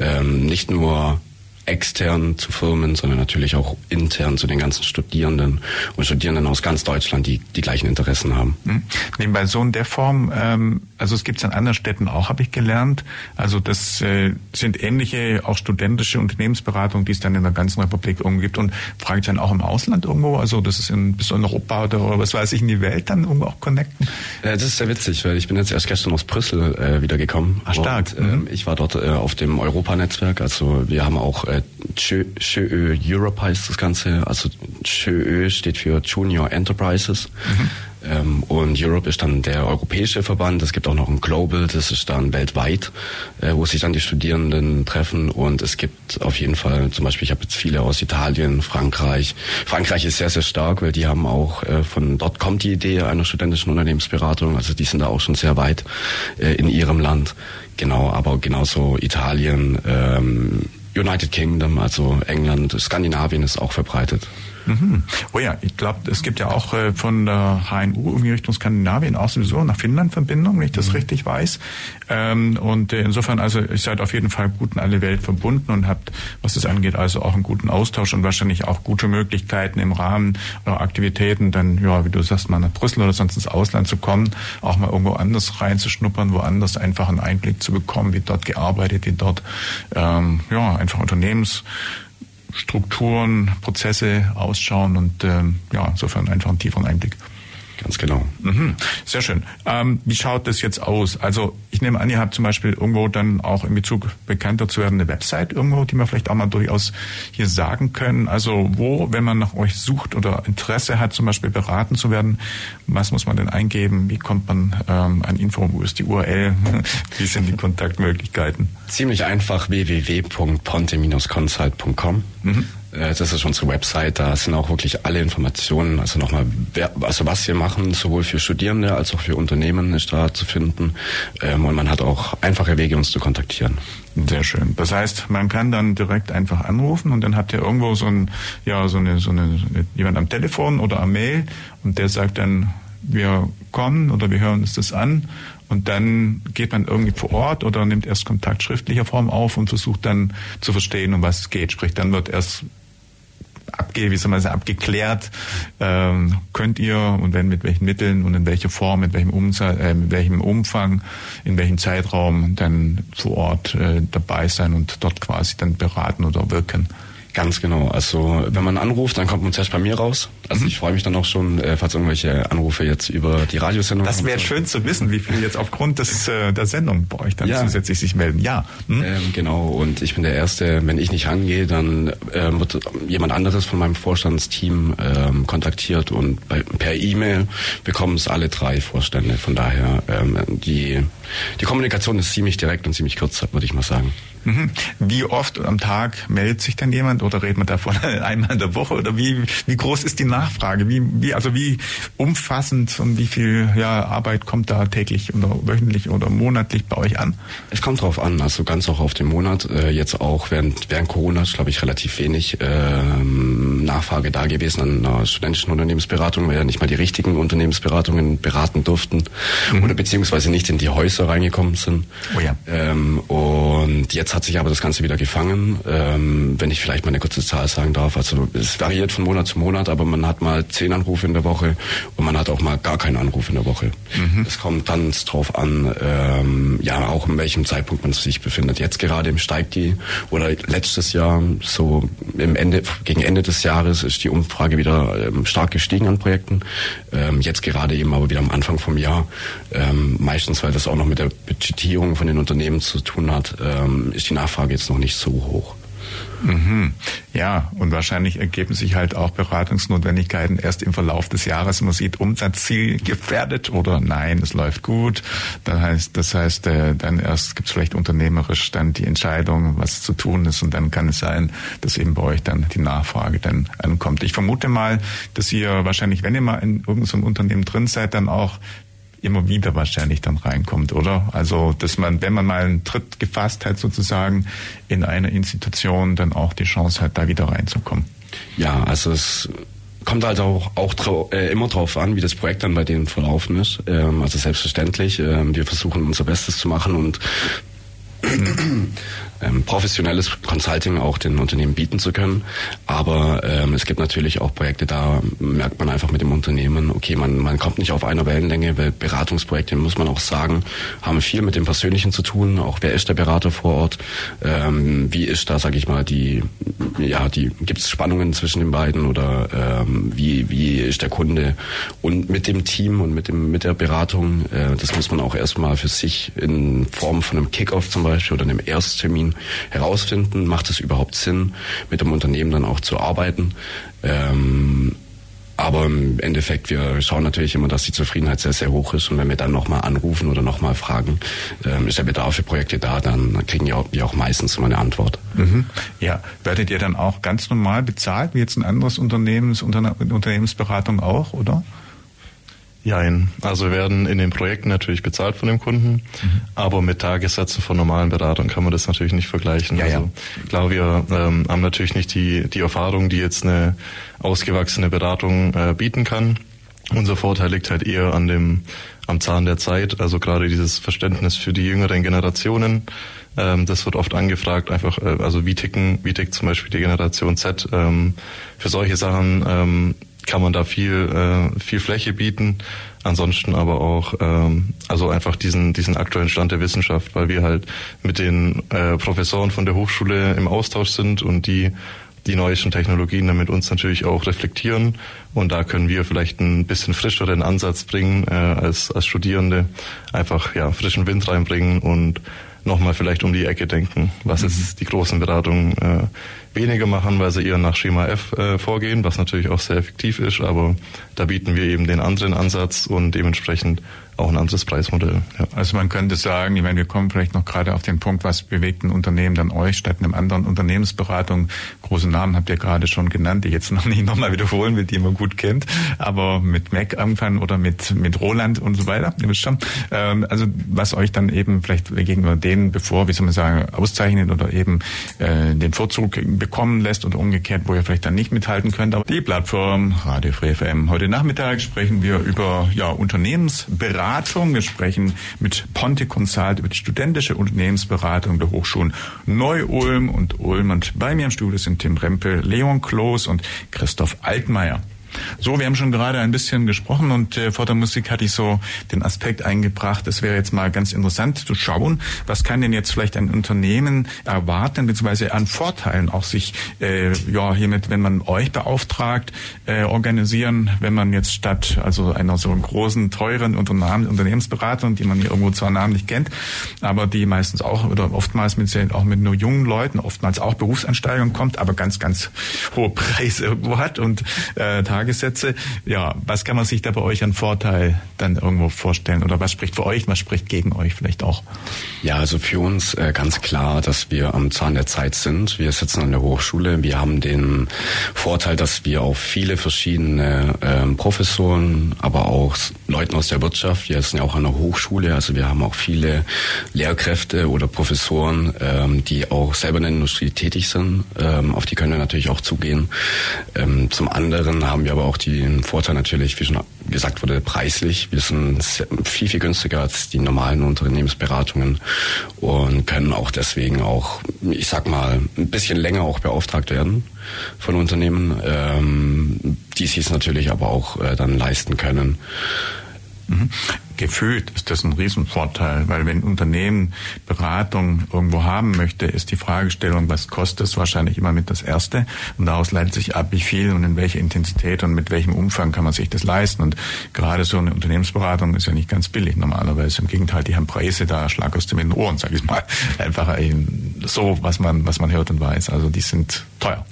ähm, nicht nur extern zu Firmen, sondern natürlich auch intern zu den ganzen Studierenden und Studierenden aus ganz Deutschland, die die gleichen Interessen haben. Mhm. Nebenbei so in der Form, ähm, also es gibt es an anderen Städten auch, habe ich gelernt. Also das äh, sind ähnliche auch studentische Unternehmensberatungen, die es dann in der ganzen Republik irgendwo gibt und frage ich dann auch im Ausland irgendwo, also das ist in bis in Europa oder, oder was weiß ich in die Welt dann irgendwo auch connecten. Äh, das ist sehr witzig, weil ich bin jetzt erst gestern aus Brüssel äh, wieder gekommen. Ach, stark. Und, äh, mhm. Ich war dort äh, auf dem Europa-Netzwerk, also wir haben auch äh, CHÖ Europe heißt das Ganze. Also CHÖ steht für Junior Enterprises. Mhm. Ähm, und Europe ist dann der europäische Verband. Es gibt auch noch ein Global, das ist dann weltweit, äh, wo sich dann die Studierenden treffen. Und es gibt auf jeden Fall, zum Beispiel, ich habe jetzt viele aus Italien, Frankreich. Frankreich ist sehr, sehr stark, weil die haben auch, äh, von dort kommt die Idee einer studentischen Unternehmensberatung. Also die sind da auch schon sehr weit äh, in ihrem Land. Genau, aber genauso Italien, ähm, United Kingdom, also England, Skandinavien ist auch verbreitet. Mhm. Oh ja, ich glaube, es gibt ja auch äh, von der HNU irgendwie Richtung Skandinavien auch sowieso nach Finnland Verbindung, wenn ich das mhm. richtig weiß. Ähm, und äh, insofern, also ihr seid auf jeden Fall gut in alle Welt verbunden und habt, was das angeht, also auch einen guten Austausch und wahrscheinlich auch gute Möglichkeiten im Rahmen eurer Aktivitäten, dann, ja, wie du sagst, mal nach Brüssel oder sonst ins Ausland zu kommen, auch mal irgendwo anders reinzuschnuppern, woanders einfach einen Einblick zu bekommen, wie dort gearbeitet, wie dort, ähm, ja, einfach Unternehmens Strukturen, Prozesse ausschauen und ähm, ja, insofern einfach einen tieferen Einblick. Ganz genau. Mhm. Sehr schön. Ähm, wie schaut das jetzt aus? Also ich nehme an, ihr habt zum Beispiel irgendwo dann auch in Bezug bekannter zu werden eine Website irgendwo, die wir vielleicht auch mal durchaus hier sagen können. Also wo, wenn man nach euch sucht oder Interesse hat, zum Beispiel beraten zu werden, was muss man denn eingeben? Wie kommt man ähm, an Info? Wo ist die URL? *laughs* wie sind die Kontaktmöglichkeiten? Ziemlich einfach www.ponte-consult.com. Mhm. Äh, das ist unsere Website, da sind auch wirklich alle Informationen, also nochmal, also was wir machen, sowohl für Studierende als auch für Unternehmen ist da zu finden. Ähm, und man hat auch einfache Wege, uns zu kontaktieren. Sehr schön. Das heißt, man kann dann direkt einfach anrufen und dann habt ihr irgendwo so ein, ja, so eine, so eine, jemand am Telefon oder am Mail und der sagt dann, wir kommen oder wir hören uns das an und dann geht man irgendwie vor Ort oder nimmt erst Kontakt schriftlicher Form auf und versucht dann zu verstehen, um was es geht. Sprich, dann wird erst abge, wie soll man sagen, abgeklärt, ähm, könnt ihr und wenn mit welchen Mitteln und in welcher Form, mit welchem, Umsatz, äh, mit welchem Umfang, in welchem Zeitraum dann vor Ort äh, dabei sein und dort quasi dann beraten oder wirken. Ganz genau. Also wenn man anruft, dann kommt man zuerst bei mir raus. Also mhm. ich freue mich dann auch schon, äh, falls irgendwelche Anrufe jetzt über die Radiosendung. Das wäre schön zu wissen, wie viele jetzt aufgrund des, äh, der Sendung bei euch dann ja. zusätzlich sich melden. Ja. Hm? Ähm, genau. Und ich bin der Erste. Wenn ich nicht rangehe, dann äh, wird jemand anderes von meinem Vorstandsteam ähm, kontaktiert und bei, per E-Mail bekommen es alle drei Vorstände. Von daher ähm, die die Kommunikation ist ziemlich direkt und ziemlich kurz, würde ich mal sagen. Mhm. Wie oft am Tag meldet sich dann jemand oder redet man davon *laughs* einmal in der Woche oder wie, wie groß ist die Nachfrage? Wie, wie, also wie umfassend und wie viel ja, Arbeit kommt da täglich oder wöchentlich oder monatlich bei euch an? Es kommt drauf an, also ganz auch auf den Monat. Äh, jetzt auch während, während Corona ist, glaube ich, relativ wenig ähm, Nachfrage da gewesen an einer studentischen Unternehmensberatung, weil ja nicht mal die richtigen Unternehmensberatungen beraten durften mhm. oder beziehungsweise nicht in die Häuser reingekommen sind. Oh ja. Ähm, und jetzt hat sich aber das Ganze wieder gefangen. Ähm, wenn ich vielleicht mal eine kurze Zahl sagen darf. Also es variiert von Monat zu Monat, aber man hat mal zehn Anrufe in der Woche und man hat auch mal gar keinen Anruf in der Woche. Mhm. Es kommt ganz drauf an, ähm, ja auch in welchem Zeitpunkt man sich befindet. Jetzt gerade im steigt die oder letztes Jahr so im Ende gegen Ende des Jahres ist die Umfrage wieder ähm, stark gestiegen an Projekten. Ähm, jetzt gerade eben aber wieder am Anfang vom Jahr. Ähm, meistens, weil das auch noch mit der Budgetierung von den Unternehmen zu tun hat, ähm, ist die Nachfrage jetzt noch nicht so hoch. Mhm. Ja, und wahrscheinlich ergeben sich halt auch Beratungsnotwendigkeiten erst im Verlauf des Jahres. Man sieht Umsatzziel gefährdet oder nein, es läuft gut. Das heißt, das heißt, äh, dann erst gibt es vielleicht unternehmerisch dann die Entscheidung, was zu tun ist, und dann kann es sein, dass eben bei euch dann die Nachfrage dann ankommt. Ich vermute mal, dass ihr wahrscheinlich, wenn ihr mal in irgendeinem Unternehmen drin seid, dann auch immer wieder wahrscheinlich dann reinkommt, oder? Also, dass man, wenn man mal einen Tritt gefasst hat, sozusagen in einer Institution, dann auch die Chance hat, da wieder reinzukommen. Ja, also es kommt halt auch, auch trau, äh, immer drauf an, wie das Projekt dann bei denen verlaufen ist. Ähm, also selbstverständlich, äh, wir versuchen unser Bestes zu machen und *clears throat* *clears throat* ähm, professionelles Consulting auch den Unternehmen bieten zu können. Aber ähm, es gibt natürlich auch Projekte, da merkt man einfach mit dem Unternehmen, okay, man, man kommt nicht auf einer Wellenlänge, weil Beratungsprojekte, muss man auch sagen, haben viel mit dem Persönlichen zu tun. Auch wer ist der Berater vor Ort? Ähm, wie ist da, sage ich mal, die, ja, die gibt es Spannungen zwischen den beiden oder ähm, wie, wie ist der Kunde? Und mit dem Team und mit dem mit der Beratung, äh, das muss man auch erstmal für sich in Form von einem Kickoff zum Beispiel oder einem Ersttermin herausfinden, macht es überhaupt Sinn, mit dem Unternehmen dann auch zu arbeiten. Ähm, aber im Endeffekt, wir schauen natürlich immer, dass die Zufriedenheit sehr, sehr hoch ist. Und wenn wir dann nochmal anrufen oder nochmal fragen, ähm, ist der Bedarf für Projekte da, dann kriegen wir auch, auch meistens immer eine Antwort. Mhm. Ja, werdet ihr dann auch ganz normal bezahlt, wie jetzt ein anderes Unternehmens, Unternehmensberatung auch, oder? Jein. Also wir werden in den Projekten natürlich bezahlt von dem Kunden, mhm. aber mit Tagessätzen von normalen Beratern kann man das natürlich nicht vergleichen. Ja, also ja. klar, wir ähm, haben natürlich nicht die, die Erfahrung, die jetzt eine ausgewachsene Beratung äh, bieten kann. Unser Vorteil liegt halt eher an dem, am Zahn der Zeit, also gerade dieses Verständnis für die jüngeren Generationen. Ähm, das wird oft angefragt, einfach, äh, also wie ticken, wie tickt zum Beispiel die Generation Z. Ähm, für solche Sachen ähm, kann man da viel, äh, viel Fläche bieten. Ansonsten aber auch, ähm, also einfach diesen, diesen aktuellen Stand der Wissenschaft, weil wir halt mit den äh, Professoren von der Hochschule im Austausch sind und die die neuesten Technologien dann mit uns natürlich auch reflektieren. Und da können wir vielleicht ein bisschen frischeren Ansatz bringen äh, als, als Studierende. Einfach ja frischen Wind reinbringen und nochmal vielleicht um die Ecke denken, was mhm. ist die großen Beratungen äh, weniger machen, weil sie eher nach Schema F äh, vorgehen, was natürlich auch sehr effektiv ist, aber da bieten wir eben den anderen Ansatz und dementsprechend auch ein anderes Preismodell. Ja. Also man könnte sagen, ich meine, wir kommen vielleicht noch gerade auf den Punkt, was bewegt ein Unternehmen dann euch statt einem anderen Unternehmensberatung. Große Namen habt ihr gerade schon genannt, die jetzt *laughs* noch nicht nochmal wiederholen will, die man gut kennt, aber mit Mac anfangen oder mit, mit Roland und so weiter, ihr wisst schon. Ähm, also was euch dann eben vielleicht gegenüber denen, bevor, wie soll man sagen, auszeichnet oder eben äh, den Vorzug bekommen lässt oder umgekehrt, wo ihr vielleicht dann nicht mithalten könnt. Aber die Plattform Radio Free FM. Heute Nachmittag sprechen wir über ja, Unternehmensberatung. Wir sprechen mit Ponte Consult über die studentische Unternehmensberatung der Hochschulen Neu-Ulm und Ulm. Und bei mir im Studio sind Tim Rempel, Leon Kloß und Christoph Altmaier. So, wir haben schon gerade ein bisschen gesprochen und äh, vor der Musik hatte ich so den Aspekt eingebracht, es wäre jetzt mal ganz interessant zu schauen, was kann denn jetzt vielleicht ein Unternehmen erwarten, beziehungsweise an Vorteilen auch sich äh, ja hiermit, wenn man euch beauftragt, äh, organisieren, wenn man jetzt statt also einer so großen, teuren Unternehmen, Unternehmensberatung, die man hier irgendwo zwar namentlich kennt, aber die meistens auch oder oftmals mit auch mit nur jungen Leuten, oftmals auch Berufsansteigern kommt, aber ganz, ganz hohe Preise irgendwo hat und äh, Tagessätze. Ja, was kann man sich da bei euch an Vorteil dann irgendwo vorstellen? Oder was spricht für euch, was spricht gegen euch vielleicht auch? Ja, also für uns äh, ganz klar, dass wir am Zahn der Zeit sind. Wir sitzen an der Hochschule. Wir haben den Vorteil, dass wir auf viele verschiedene ähm, Professoren, aber auch Leuten aus der Wirtschaft, wir sind ja auch an der Hochschule, also wir haben auch viele Lehrkräfte oder Professoren, ähm, die auch selber in der Industrie tätig sind. Ähm, auf die können wir natürlich auch zugehen. Ähm, zum anderen haben wir aber auch den Vorteil natürlich, wie schon gesagt wurde, preislich. Wir sind viel, viel günstiger als die normalen Unternehmensberatungen und können auch deswegen auch, ich sag mal, ein bisschen länger auch beauftragt werden von Unternehmen, ähm, die sich natürlich aber auch äh, dann leisten können. Mhm. Gefühlt ist das ein Riesenvorteil, weil wenn ein Unternehmen Beratung irgendwo haben möchte, ist die Fragestellung, was kostet es, wahrscheinlich immer mit das Erste. Und daraus leitet sich ab, wie viel und in welcher Intensität und mit welchem Umfang kann man sich das leisten. Und gerade so eine Unternehmensberatung ist ja nicht ganz billig normalerweise. Im Gegenteil, die haben Preise da Schlag aus den Ohren, sag ich mal. *laughs* Einfach so, was man, was man hört und weiß. Also die sind teuer.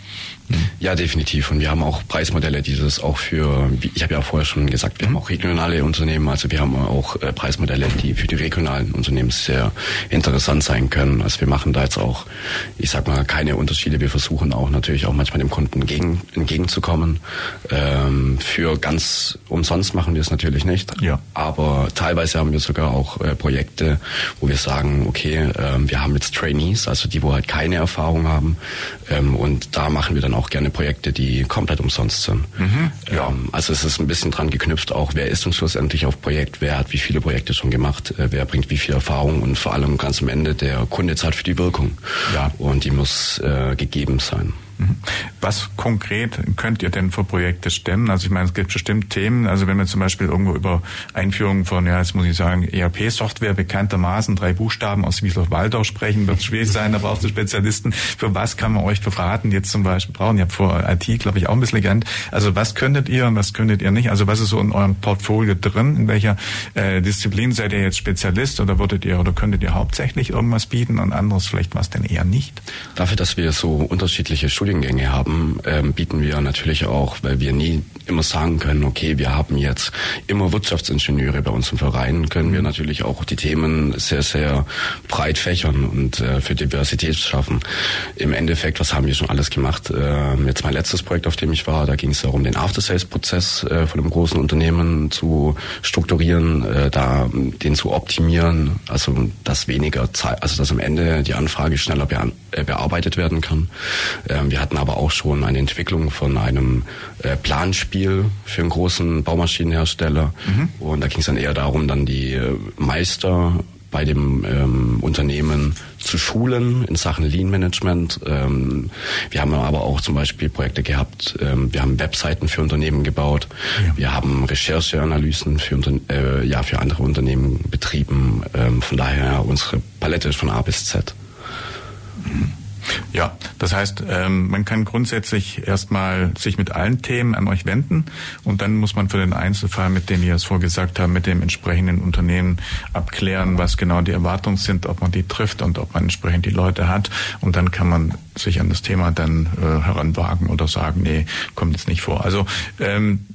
Ja, definitiv. Und wir haben auch Preismodelle, die das auch für, ich habe ja vorher schon gesagt, wir haben auch regionale Unternehmen, also wir haben auch äh, Preismodelle, die für die regionalen Unternehmen sehr interessant sein können. Also wir machen da jetzt auch, ich sag mal, keine Unterschiede. Wir versuchen auch natürlich auch manchmal dem Kunden entgegen, entgegenzukommen. Ähm, für ganz umsonst machen wir es natürlich nicht. Ja. Aber teilweise haben wir sogar auch äh, Projekte, wo wir sagen, okay, äh, wir haben jetzt Trainees, also die, wo halt keine Erfahrung haben. Ähm, und da machen wir dann auch gerne Projekte, die komplett umsonst sind. Mhm, ja. Ähm, also es ist ein bisschen dran geknüpft auch, wer ist uns schlussendlich auf Projekt, wer hat wie viele Projekte schon gemacht, äh, wer bringt wie viel Erfahrung und vor allem ganz am Ende der Kunde zahlt für die Wirkung. Ja. Und die muss äh, gegeben sein. Was konkret könnt ihr denn für Projekte stemmen? Also ich meine, es gibt bestimmt Themen, also wenn wir zum Beispiel irgendwo über Einführung von, ja, jetzt muss ich sagen, ERP-Software bekanntermaßen drei Buchstaben aus Wiesloch-Waldau sprechen, wird schwierig *laughs* sein, da brauchst du Spezialisten. Für was kann man euch beraten jetzt zum Beispiel brauchen? Ihr habt vor IT, glaube ich, auch ein bisschen gelernt. Also was könntet ihr und was könntet ihr nicht? Also was ist so in eurem Portfolio drin? In welcher äh, Disziplin seid ihr jetzt Spezialist oder würdet ihr oder könntet ihr hauptsächlich irgendwas bieten und anderes vielleicht was denn eher nicht? Dafür, dass wir so unterschiedliche Studien Studiengänge haben, ähm, bieten wir natürlich auch, weil wir nie immer sagen können, okay, wir haben jetzt immer Wirtschaftsingenieure bei uns im Verein, können wir natürlich auch die Themen sehr, sehr breit fächern und äh, für Diversität schaffen. Im Endeffekt, was haben wir schon alles gemacht? Äh, jetzt mein letztes Projekt, auf dem ich war, da ging es darum, den After-Sales-Prozess äh, von einem großen Unternehmen zu strukturieren, äh, da den zu optimieren, also dass weniger Zeit, also dass am Ende die Anfrage schneller äh, bearbeitet werden kann. Ähm, wir hatten aber auch schon eine Entwicklung von einem äh, Planspiel für einen großen Baumaschinenhersteller. Mhm. Und da ging es dann eher darum, dann die äh, Meister bei dem ähm, Unternehmen zu schulen in Sachen Lean Management. Ähm, wir haben aber auch zum Beispiel Projekte gehabt. Ähm, wir haben Webseiten für Unternehmen gebaut. Ja. Wir haben Rechercheanalysen für, äh, ja, für andere Unternehmen betrieben. Ähm, von daher unsere Palette ist von A bis Z. Mhm. Ja, das heißt, ähm, man kann grundsätzlich erstmal sich mit allen Themen an euch wenden und dann muss man für den Einzelfall, mit dem ihr es vorgesagt habt, mit dem entsprechenden Unternehmen abklären, was genau die Erwartungen sind, ob man die trifft und ob man entsprechend die Leute hat und dann kann man sich an das Thema dann äh, heranwagen oder sagen, nee, kommt jetzt nicht vor. Also ähm,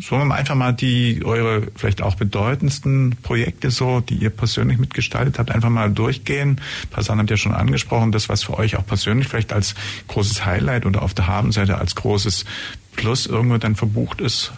sollen wir einfach mal die eure vielleicht auch bedeutendsten Projekte so, die ihr persönlich mitgestaltet habt, einfach mal durchgehen. Passan habt ihr schon angesprochen, das was für euch auch persönlich vielleicht als großes Highlight oder auf der Habenseite als großes Plus irgendwo dann verbucht ist.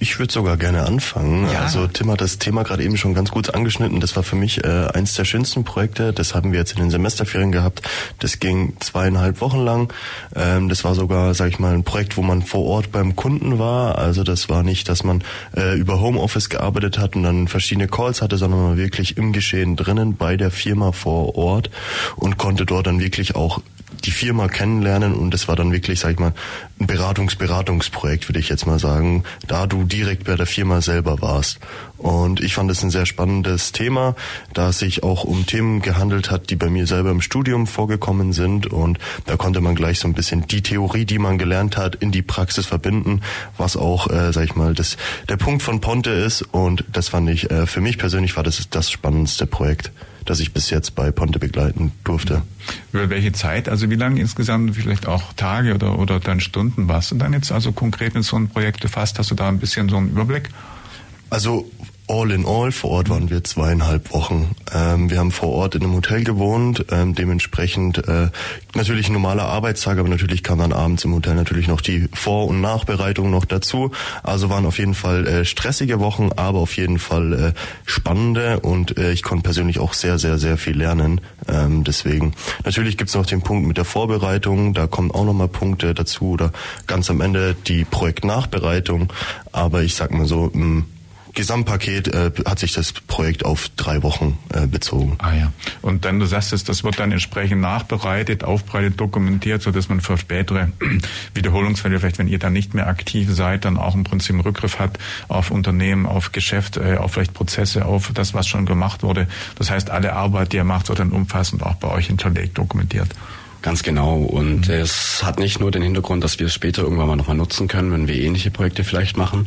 Ich würde sogar gerne anfangen. Ja. Also Tim hat das Thema gerade eben schon ganz gut angeschnitten. Das war für mich äh, eins der schönsten Projekte. Das haben wir jetzt in den Semesterferien gehabt. Das ging zweieinhalb Wochen lang. Ähm, das war sogar, sag ich mal, ein Projekt, wo man vor Ort beim Kunden war. Also das war nicht, dass man äh, über Homeoffice gearbeitet hat und dann verschiedene Calls hatte, sondern man wirklich im Geschehen drinnen bei der Firma vor Ort und konnte dort dann wirklich auch die Firma kennenlernen und das war dann wirklich, sag ich mal, ein Beratungs-Beratungsprojekt, würde ich jetzt mal sagen, da du direkt bei der Firma selber warst. Und ich fand es ein sehr spannendes Thema, da es sich auch um Themen gehandelt hat, die bei mir selber im Studium vorgekommen sind. Und da konnte man gleich so ein bisschen die Theorie, die man gelernt hat, in die Praxis verbinden, was auch, äh, sag ich mal, das, der Punkt von Ponte ist. Und das fand ich, äh, für mich persönlich war das das spannendste Projekt das ich bis jetzt bei Ponte begleiten durfte. Über welche Zeit, also wie lange insgesamt, vielleicht auch Tage oder, oder dann Stunden warst du dann jetzt also konkret in so ein Projekt gefasst? Hast du da ein bisschen so einen Überblick? Also all in all, vor Ort waren wir zweieinhalb Wochen. Ähm, wir haben vor Ort in einem Hotel gewohnt, ähm, dementsprechend äh, natürlich ein normaler Arbeitstag, aber natürlich kam dann abends im Hotel natürlich noch die Vor- und Nachbereitung noch dazu. Also waren auf jeden Fall äh, stressige Wochen, aber auf jeden Fall äh, spannende und äh, ich konnte persönlich auch sehr, sehr, sehr viel lernen. Ähm, deswegen, natürlich gibt's noch den Punkt mit der Vorbereitung, da kommen auch nochmal Punkte dazu oder ganz am Ende die Projektnachbereitung. Aber ich sag mal so, mh, Gesamtpaket äh, hat sich das Projekt auf drei Wochen äh, bezogen. Ah ja. Und dann, du sagst es, das wird dann entsprechend nachbereitet, aufbereitet, dokumentiert, so dass man für spätere *clears throat* Wiederholungsfälle, vielleicht wenn ihr dann nicht mehr aktiv seid, dann auch im Prinzip einen Rückgriff hat auf Unternehmen, auf Geschäft, äh, auf vielleicht Prozesse, auf das, was schon gemacht wurde. Das heißt, alle Arbeit, die ihr macht, wird dann umfassend auch bei euch hinterlegt, dokumentiert. Ganz genau. Und mhm. es hat nicht nur den Hintergrund, dass wir es später irgendwann mal nochmal nutzen können, wenn wir ähnliche Projekte vielleicht machen,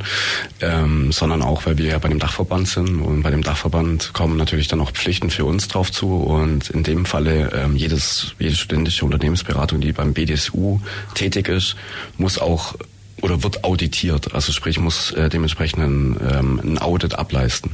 ähm, sondern auch, weil wir ja bei dem Dachverband sind. Und bei dem Dachverband kommen natürlich dann auch Pflichten für uns drauf zu. Und in dem Falle ähm, jedes, jede studentische Unternehmensberatung, die beim BDSU tätig ist, muss auch oder wird auditiert, also sprich muss äh, dementsprechend ein, ähm, ein Audit ableisten.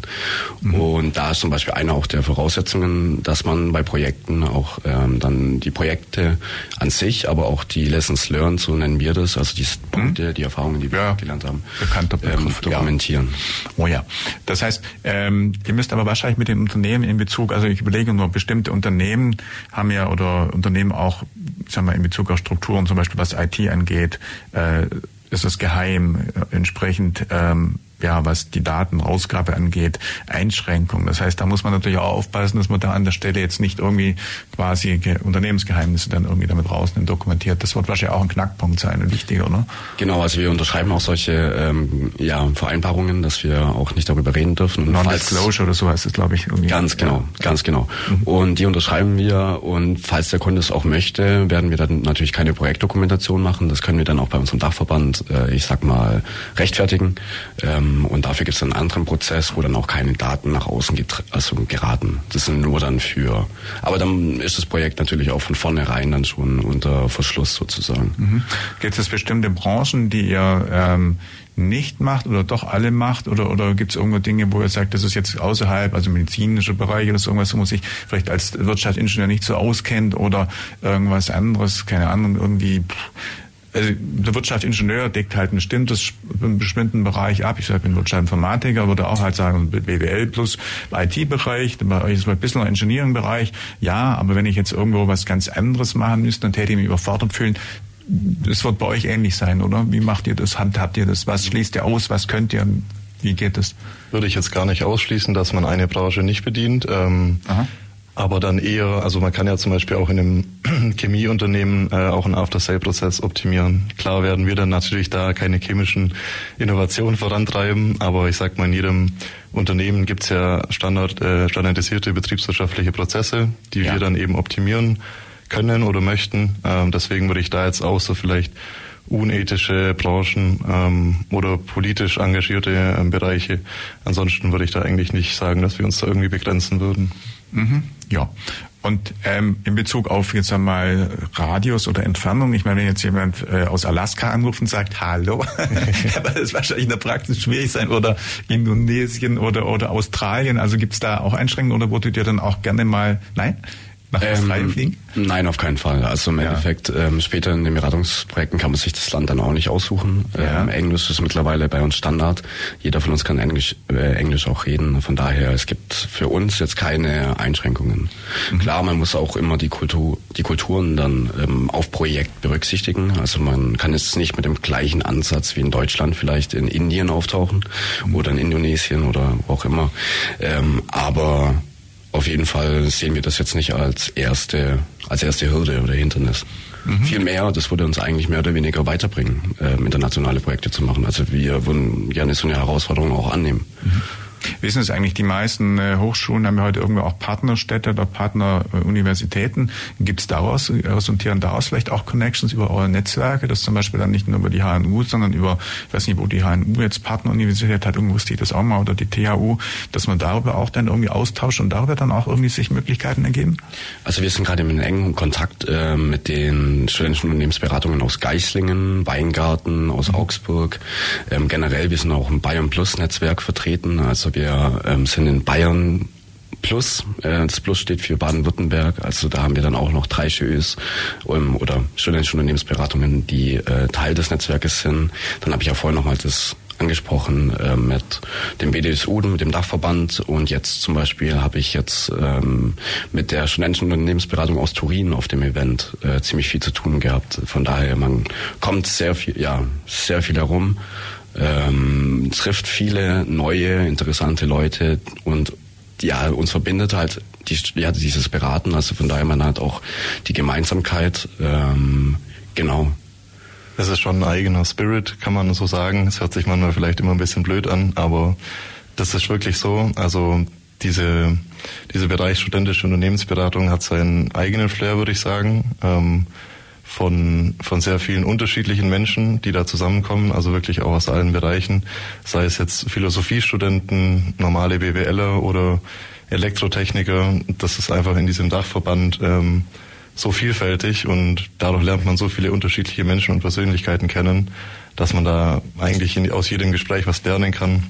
Mhm. Und da ist zum Beispiel eine auch der Voraussetzungen, dass man bei Projekten auch ähm, dann die Projekte an sich, aber auch die Lessons learned, so nennen wir das, also die mhm. Punkte, die Erfahrungen, die wir ja, gelernt haben, bekannter Begriff, ähm, dokumentieren. Ja. Oh ja. Das heißt, ähm, ihr müsst aber wahrscheinlich mit den Unternehmen in Bezug, also ich überlege nur, bestimmte Unternehmen haben ja oder Unternehmen auch, sagen wir, in Bezug auf Strukturen, zum Beispiel was IT angeht, äh, ist es geheim, äh, entsprechend ähm, ja, was die Datenausgabe angeht, Einschränkungen. Das heißt, da muss man natürlich auch aufpassen, dass man da an der Stelle jetzt nicht irgendwie quasi Unternehmensgeheimnisse dann irgendwie damit rausnimmt, dokumentiert. Das wird wahrscheinlich auch ein Knackpunkt sein, ein wichtiger, oder? Genau, also wir unterschreiben auch solche ähm, ja, Vereinbarungen, dass wir auch nicht darüber reden dürfen. Non-Disclosure oder so heißt es, glaube ich. Irgendwie. Ganz genau, ja. ganz genau. Mhm. Und die unterschreiben wir und falls der Kunde es auch möchte, werden wir dann natürlich keine Projektdokumentation machen. Das können wir dann auch bei unserem Dachverband, äh, ich sag mal, rechtfertigen. Ähm, und dafür gibt es einen anderen Prozess, wo dann auch keine Daten nach außen also geraten. Das sind nur dann für. Aber dann ist das Projekt natürlich auch von vornherein dann schon unter Verschluss sozusagen. Mhm. Gibt es bestimmte Branchen, die ihr ähm, nicht macht oder doch alle macht oder oder gibt es irgendwo Dinge, wo ihr sagt, das ist jetzt außerhalb, also medizinische Bereiche oder so irgendwas, wo man sich vielleicht als Wirtschaftsingenieur nicht so auskennt oder irgendwas anderes, keine Ahnung, irgendwie also der Wirtschaftsingenieur deckt halt ein bestimmtes, einen bestimmten Bereich ab. Ich bin Wirtschaftsinformatiker, würde auch halt sagen BWL plus IT-Bereich, bei euch ist ein bisschen ein Engineering-Bereich. Ja, aber wenn ich jetzt irgendwo was ganz anderes machen müsste, dann täte ich mich überfordert fühlen. Das wird bei euch ähnlich sein, oder? Wie macht ihr das? Handhabt ihr das? Was schließt ihr aus? Was könnt ihr? Wie geht das? Würde ich jetzt gar nicht ausschließen, dass man eine Branche nicht bedient. Ähm, Aha aber dann eher, also man kann ja zum Beispiel auch in einem *clears throat* Chemieunternehmen äh, auch einen After-Sale-Prozess optimieren. Klar werden wir dann natürlich da keine chemischen Innovationen vorantreiben, aber ich sag mal, in jedem Unternehmen gibt's ja Standard, äh, standardisierte betriebswirtschaftliche Prozesse, die ja. wir dann eben optimieren können oder möchten. Ähm, deswegen würde ich da jetzt auch so vielleicht unethische Branchen ähm, oder politisch engagierte ähm, Bereiche. Ansonsten würde ich da eigentlich nicht sagen, dass wir uns da irgendwie begrenzen würden. Mhm. Ja. Und ähm, in Bezug auf jetzt einmal Radius oder Entfernung, ich meine, wenn jetzt jemand äh, aus Alaska anruft und sagt Hallo, *laughs* aber das wahrscheinlich in der Praxis schwierig sein oder Indonesien oder oder Australien. Also gibt es da auch Einschränkungen oder würdet ihr dann auch gerne mal Nein? Nach ähm? Nein, auf keinen Fall. Also im ja. Endeffekt, ähm, später in den Beratungsprojekten kann man sich das Land dann auch nicht aussuchen. Ja. Ähm, Englisch ist mittlerweile bei uns Standard. Jeder von uns kann Englisch, äh, Englisch auch reden. Von daher, es gibt für uns jetzt keine Einschränkungen. Mhm. Klar, man muss auch immer die Kultur, die Kulturen dann ähm, auf Projekt berücksichtigen. Also man kann jetzt nicht mit dem gleichen Ansatz wie in Deutschland vielleicht in Indien auftauchen mhm. oder in Indonesien oder wo auch immer. Ähm, aber auf jeden Fall sehen wir das jetzt nicht als erste, als erste Hürde oder Hindernis. Mhm. Vielmehr, das würde uns eigentlich mehr oder weniger weiterbringen, äh, internationale Projekte zu machen. Also wir würden gerne so eine Herausforderung auch annehmen. Mhm. Wissen es eigentlich, die meisten äh, Hochschulen haben ja heute irgendwie auch Partnerstädte oder Partneruniversitäten. Gibt es daraus, resultieren daraus vielleicht auch Connections über eure Netzwerke, das zum Beispiel dann nicht nur über die HNU, sondern über, ich weiß nicht, wo die HNU jetzt Partneruniversität hat, irgendwo steht das auch mal, oder die THU, dass man darüber auch dann irgendwie austauscht und darüber dann auch irgendwie sich Möglichkeiten ergeben? Also wir sind gerade in engem Kontakt äh, mit den studentischen Unternehmensberatungen aus Geislingen, Weingarten, aus mhm. Augsburg. Ähm, generell, wir sind auch im Bayern Plus Netzwerk vertreten, also wir ähm, sind in Bayern Plus. Äh, das Plus steht für Baden-Württemberg. Also da haben wir dann auch noch drei SCHÖs ähm, oder studentische Unternehmensberatungen, die äh, Teil des Netzwerkes sind. Dann habe ich ja vorhin nochmal das angesprochen äh, mit dem BDSU, mit dem Dachverband und jetzt zum Beispiel habe ich jetzt ähm, mit der studentischen Unternehmensberatung aus Turin auf dem Event äh, ziemlich viel zu tun gehabt. Von daher, man kommt sehr viel, ja, sehr viel herum ähm, trifft viele neue, interessante Leute und ja, uns verbindet halt die, ja, dieses Beraten, also von daher man hat auch die Gemeinsamkeit, ähm, genau. Das ist schon ein eigener Spirit, kann man so sagen. Es hört sich manchmal vielleicht immer ein bisschen blöd an, aber das ist wirklich so. Also diese, diese Bereich studentische Unternehmensberatung hat seinen eigenen Flair, würde ich sagen. Ähm, von, von sehr vielen unterschiedlichen Menschen, die da zusammenkommen, also wirklich auch aus allen Bereichen, sei es jetzt Philosophiestudenten, normale BWLer oder Elektrotechniker. Das ist einfach in diesem Dachverband ähm, so vielfältig und dadurch lernt man so viele unterschiedliche Menschen und Persönlichkeiten kennen, dass man da eigentlich in, aus jedem Gespräch was lernen kann.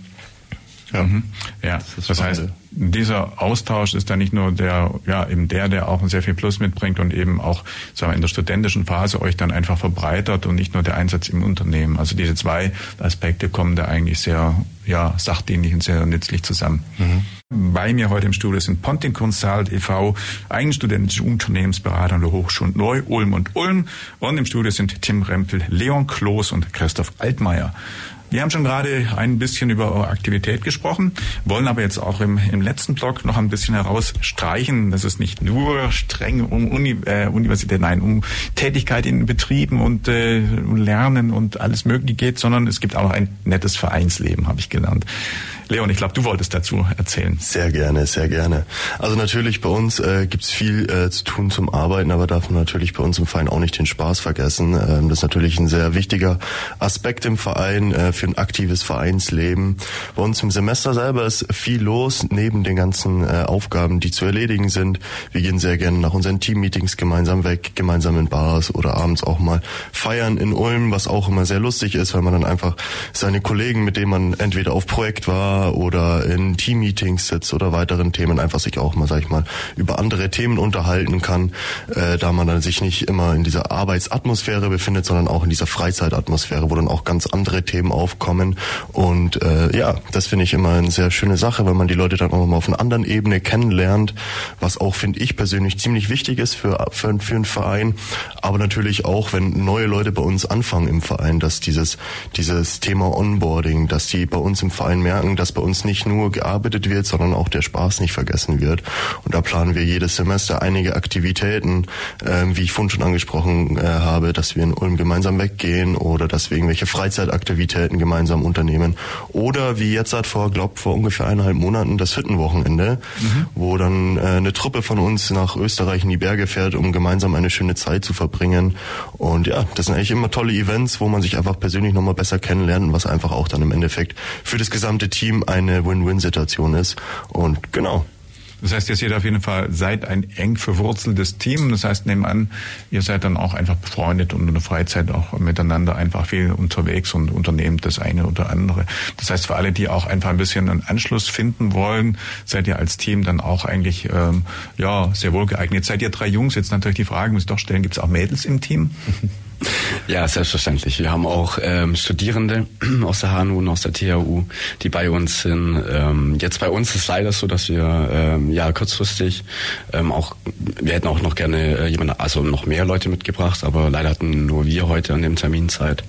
Ja, mhm. ja. das, das heißt, dieser Austausch ist dann nicht nur der, ja, eben der, der auch sehr viel Plus mitbringt und eben auch, sagen wir, in der studentischen Phase euch dann einfach verbreitert und nicht nur der Einsatz im Unternehmen. Also diese zwei Aspekte kommen da eigentlich sehr, ja, sachdienlich und sehr nützlich zusammen. Mhm. Bei mir heute im Studio sind Ponting Consult e.V., eigenstudentische Unternehmensberater der Hochschule Neu, Ulm und Ulm. Und im Studio sind Tim Rempel, Leon Kloß und Christoph Altmaier. Wir haben schon gerade ein bisschen über eure Aktivität gesprochen, wollen aber jetzt auch im, im letzten Blog noch ein bisschen herausstreichen, dass es nicht nur streng um Uni, äh, Universität, nein, um Tätigkeit in Betrieben und äh, Lernen und alles Mögliche geht, sondern es gibt auch ein nettes Vereinsleben, habe ich gelernt. Leon, ich glaube, du wolltest dazu erzählen. Sehr gerne, sehr gerne. Also natürlich bei uns äh, gibt's viel äh, zu tun zum Arbeiten, aber darf man natürlich bei uns im Verein auch nicht den Spaß vergessen. Ähm, das ist natürlich ein sehr wichtiger Aspekt im Verein äh, für ein aktives Vereinsleben. Bei uns im Semester selber ist viel los, neben den ganzen äh, Aufgaben, die zu erledigen sind. Wir gehen sehr gerne nach unseren Teammeetings gemeinsam weg, gemeinsam in Bars oder abends auch mal feiern in Ulm, was auch immer sehr lustig ist, weil man dann einfach seine Kollegen, mit denen man entweder auf Projekt war, oder in Teammeetings sitzt oder weiteren Themen einfach sich auch mal, sag ich mal, über andere Themen unterhalten kann, äh, da man dann sich nicht immer in dieser Arbeitsatmosphäre befindet, sondern auch in dieser Freizeitatmosphäre, wo dann auch ganz andere Themen aufkommen. Und äh, ja, das finde ich immer eine sehr schöne Sache, weil man die Leute dann auch mal auf einer anderen Ebene kennenlernt, was auch, finde ich persönlich, ziemlich wichtig ist für, für, für einen Verein. Aber natürlich auch, wenn neue Leute bei uns anfangen im Verein, dass dieses, dieses Thema Onboarding, dass die bei uns im Verein merken, dass dass bei uns nicht nur gearbeitet wird, sondern auch der Spaß nicht vergessen wird. Und da planen wir jedes Semester einige Aktivitäten, äh, wie ich vorhin schon angesprochen äh, habe, dass wir in Ulm gemeinsam weggehen oder dass wir irgendwelche Freizeitaktivitäten gemeinsam unternehmen. Oder wie jetzt hat vor, glaub, vor ungefähr eineinhalb Monaten das Hüttenwochenende, mhm. wo dann äh, eine Truppe von uns nach Österreich in die Berge fährt, um gemeinsam eine schöne Zeit zu verbringen. Und ja, das sind eigentlich immer tolle Events, wo man sich einfach persönlich nochmal besser kennenlernt und was einfach auch dann im Endeffekt für das gesamte Team Team eine Win-Win-Situation ist. Und genau. Das heißt, ihr seid auf jeden Fall, seid ein eng verwurzeltes Team. Das heißt, nehmen an, ihr seid dann auch einfach befreundet und in der Freizeit auch miteinander einfach viel unterwegs und unternehmt das eine oder andere. Das heißt, für alle, die auch einfach ein bisschen einen Anschluss finden wollen, seid ihr als Team dann auch eigentlich ähm, ja sehr wohl geeignet. Seid ihr drei Jungs? Jetzt natürlich die Frage, muss ich doch stellen, gibt es auch Mädels im Team? *laughs* Ja, selbstverständlich. Wir haben auch ähm, Studierende *clears throat* aus der HNU und aus der THU, die bei uns sind. Ähm, jetzt bei uns ist leider so, dass wir ähm, ja kurzfristig ähm, auch, wir hätten auch noch gerne äh, jemanden, also noch mehr Leute mitgebracht, aber leider hatten nur wir heute an dem Termin Zeit.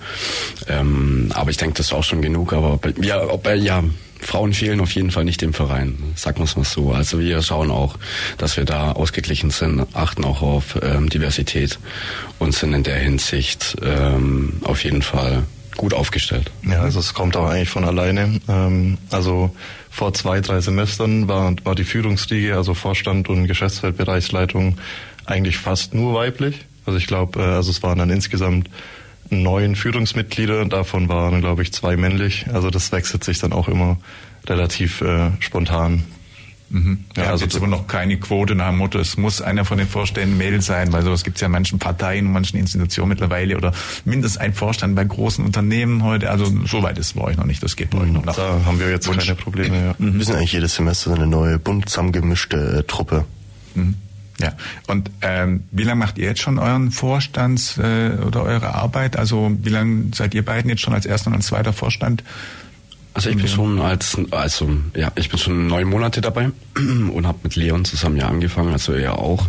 Ähm, aber ich denke, das ist auch schon genug. Aber ja, ob, ja, Frauen fehlen auf jeden Fall nicht im Verein, sagen wir es mal so. Also wir schauen auch, dass wir da ausgeglichen sind, achten auch auf ähm, Diversität und sind in der Hinsicht ähm, auf jeden Fall gut aufgestellt. Ja, also es kommt auch eigentlich von alleine. Ähm, also vor zwei, drei Semestern war, war die Führungsriege, also Vorstand und Geschäftsfeldbereichsleitung, eigentlich fast nur weiblich. Also ich glaube, äh, also es waren dann insgesamt neun Führungsmitglieder, davon waren, glaube ich, zwei männlich. Also das wechselt sich dann auch immer relativ äh, spontan. Mhm. Ja, ja, also jetzt aber noch keine Quote nach dem Motto, es muss einer von den Vorständen Mädel sein, weil sowas gibt es ja in manchen Parteien und manchen Institutionen mittlerweile oder mindestens ein Vorstand bei großen Unternehmen heute. Also so weit ist es bei euch noch nicht, das geht bei euch noch nach. Da haben wir jetzt Wunsch. keine Probleme. Ja. Mhm. Wir sind eigentlich jedes Semester eine neue, bunt zusammengemischte äh, Truppe. Mhm. Ja, und ähm, wie lange macht ihr jetzt schon euren Vorstands äh, oder eure Arbeit? Also wie lange seid ihr beiden jetzt schon als erster und als zweiter Vorstand? Also ich bin schon als also ja ich bin schon neun Monate dabei *clears throat* und habe mit Leon zusammen ja angefangen, also er auch.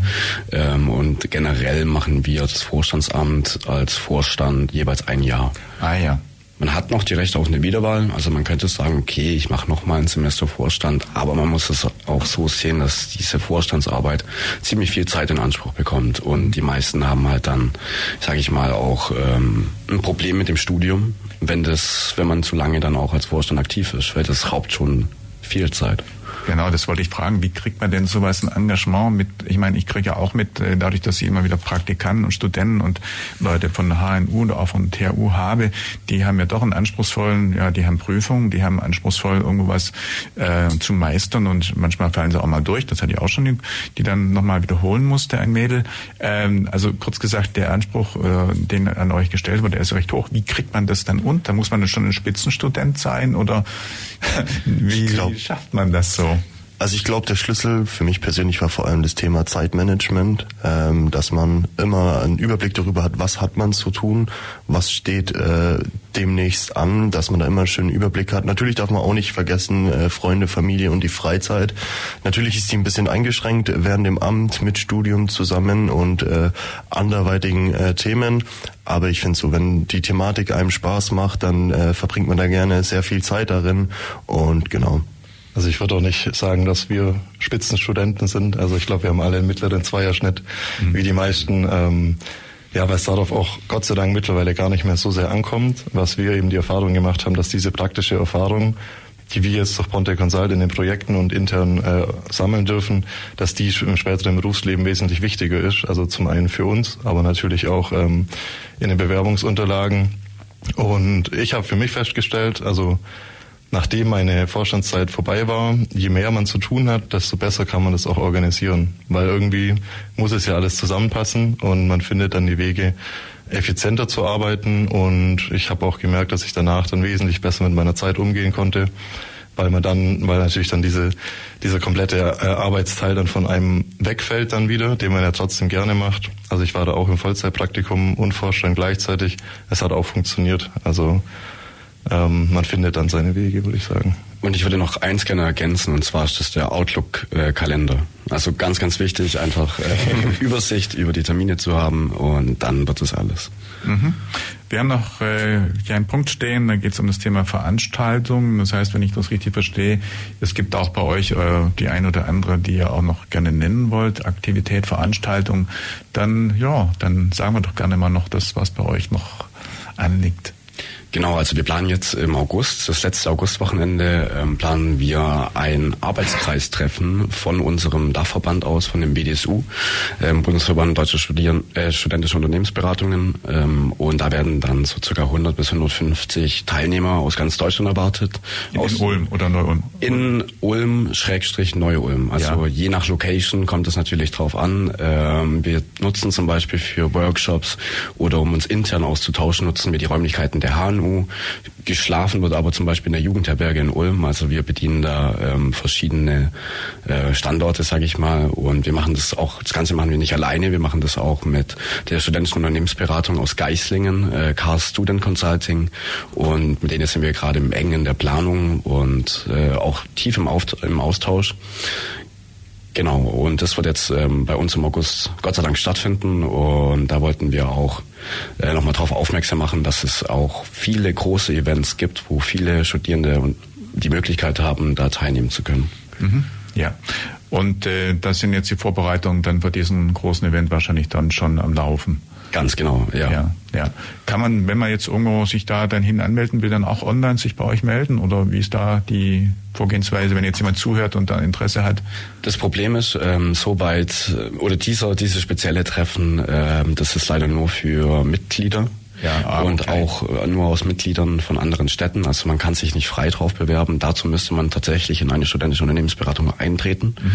Ähm, und generell machen wir das Vorstandsamt als Vorstand jeweils ein Jahr. Ah ja. Man hat noch die Rechte auf eine Wiederwahl, also man könnte sagen, okay, ich mache noch mal ein Semester Vorstand, aber man muss es auch so sehen, dass diese Vorstandsarbeit ziemlich viel Zeit in Anspruch bekommt. Und die meisten haben halt dann, sage ich mal, auch ähm, ein Problem mit dem Studium, wenn das, wenn man zu lange dann auch als Vorstand aktiv ist, weil das raubt schon viel Zeit. Genau, das wollte ich fragen. Wie kriegt man denn sowas ein Engagement mit? Ich meine, ich kriege ja auch mit, äh, dadurch, dass ich immer wieder Praktikanten und Studenten und Leute von der HNU oder auch von THU habe, die haben ja doch einen anspruchsvollen, ja, die haben Prüfungen, die haben anspruchsvoll irgendwas äh, zu meistern und manchmal fallen sie auch mal durch. Das hatte ich auch schon, die, die dann nochmal wiederholen musste, ein Mädel. Ähm, also kurz gesagt, der Anspruch, äh, den an euch gestellt wird, der ist recht hoch. Wie kriegt man das dann unter? Muss man dann schon ein Spitzenstudent sein oder *laughs* wie, glaub, wie schafft man das so? Also ich glaube, der Schlüssel für mich persönlich war vor allem das Thema Zeitmanagement, ähm, dass man immer einen Überblick darüber hat, was hat man zu tun, was steht äh, demnächst an, dass man da immer einen schönen Überblick hat. Natürlich darf man auch nicht vergessen, äh, Freunde, Familie und die Freizeit. Natürlich ist die ein bisschen eingeschränkt während dem Amt mit Studium zusammen und äh, anderweitigen äh, Themen. Aber ich finde so, wenn die Thematik einem Spaß macht, dann äh, verbringt man da gerne sehr viel Zeit darin und genau. Also ich würde auch nicht sagen, dass wir Spitzenstudenten sind. Also ich glaube, wir haben alle einen mittleren Zweierschnitt, mhm. wie die meisten. Ähm, ja, weil es darauf auch Gott sei Dank mittlerweile gar nicht mehr so sehr ankommt, was wir eben die Erfahrung gemacht haben, dass diese praktische Erfahrung, die wir jetzt durch Ponte Consult in den Projekten und intern äh, sammeln dürfen, dass die im späteren Berufsleben wesentlich wichtiger ist. Also zum einen für uns, aber natürlich auch ähm, in den Bewerbungsunterlagen. Und ich habe für mich festgestellt, also nachdem meine Vorstandszeit vorbei war, je mehr man zu tun hat, desto besser kann man das auch organisieren. Weil irgendwie muss es ja alles zusammenpassen und man findet dann die Wege, effizienter zu arbeiten. Und ich habe auch gemerkt, dass ich danach dann wesentlich besser mit meiner Zeit umgehen konnte, weil man dann, weil natürlich dann diese, dieser komplette äh, Arbeitsteil dann von einem wegfällt dann wieder, den man ja trotzdem gerne macht. Also ich war da auch im Vollzeitpraktikum und Vorstand gleichzeitig. Es hat auch funktioniert. Also ähm, man findet dann seine Wege, würde ich sagen. Und ich würde noch eins gerne ergänzen, und zwar ist das der Outlook-Kalender. Also ganz, ganz wichtig, einfach äh, *laughs* Übersicht über die Termine zu haben und dann wird das alles. Mhm. Wir haben noch äh, hier einen Punkt stehen, da geht es um das Thema Veranstaltungen. Das heißt, wenn ich das richtig verstehe, es gibt auch bei euch äh, die ein oder andere, die ihr auch noch gerne nennen wollt, Aktivität, Veranstaltung. Dann, ja, dann sagen wir doch gerne mal noch das, was bei euch noch anliegt. Genau, also wir planen jetzt im August, das letzte Augustwochenende, ähm, planen wir ein Arbeitskreistreffen von unserem Dachverband aus, von dem BDSU, ähm, Bundesverband Deutsche Studieren, äh, Studentische Unternehmensberatungen. Ähm, und da werden dann so circa 100 bis 150 Teilnehmer aus ganz Deutschland erwartet. In, aus, in Ulm oder Neu-Ulm? In Ulm, Schrägstrich Neu-Ulm. Also ja. je nach Location kommt es natürlich drauf an. Ähm, wir nutzen zum Beispiel für Workshops oder um uns intern auszutauschen, nutzen wir die Räumlichkeiten der HNU KMU. Geschlafen wird aber zum Beispiel in der Jugendherberge in Ulm. Also wir bedienen da ähm, verschiedene äh, Standorte, sage ich mal. Und wir machen das auch, das Ganze machen wir nicht alleine. Wir machen das auch mit der studentischen Unternehmensberatung aus Geislingen, äh, Car Student Consulting. Und mit denen sind wir gerade im engen der Planung und äh, auch tief im, Auft im Austausch. Genau, und das wird jetzt ähm, bei uns im August Gott sei Dank stattfinden und da wollten wir auch äh, nochmal darauf aufmerksam machen, dass es auch viele große Events gibt, wo viele Studierende die Möglichkeit haben, da teilnehmen zu können. Mhm. Ja, und äh, das sind jetzt die Vorbereitungen dann für diesen großen Event wahrscheinlich dann schon am Laufen. Ganz genau, ja. ja. Ja, Kann man, wenn man jetzt irgendwo sich da dann hin anmelden will, dann auch online sich bei euch melden? Oder wie ist da die Vorgehensweise, wenn jetzt jemand zuhört und da Interesse hat? Das Problem ist, ähm, soweit, äh, oder dieser, dieses spezielle Treffen, ähm, das ist leider nur für Mitglieder. Ja, ah, und okay. auch äh, nur aus Mitgliedern von anderen Städten. Also man kann sich nicht frei drauf bewerben. Dazu müsste man tatsächlich in eine studentische Unternehmensberatung eintreten. Mhm.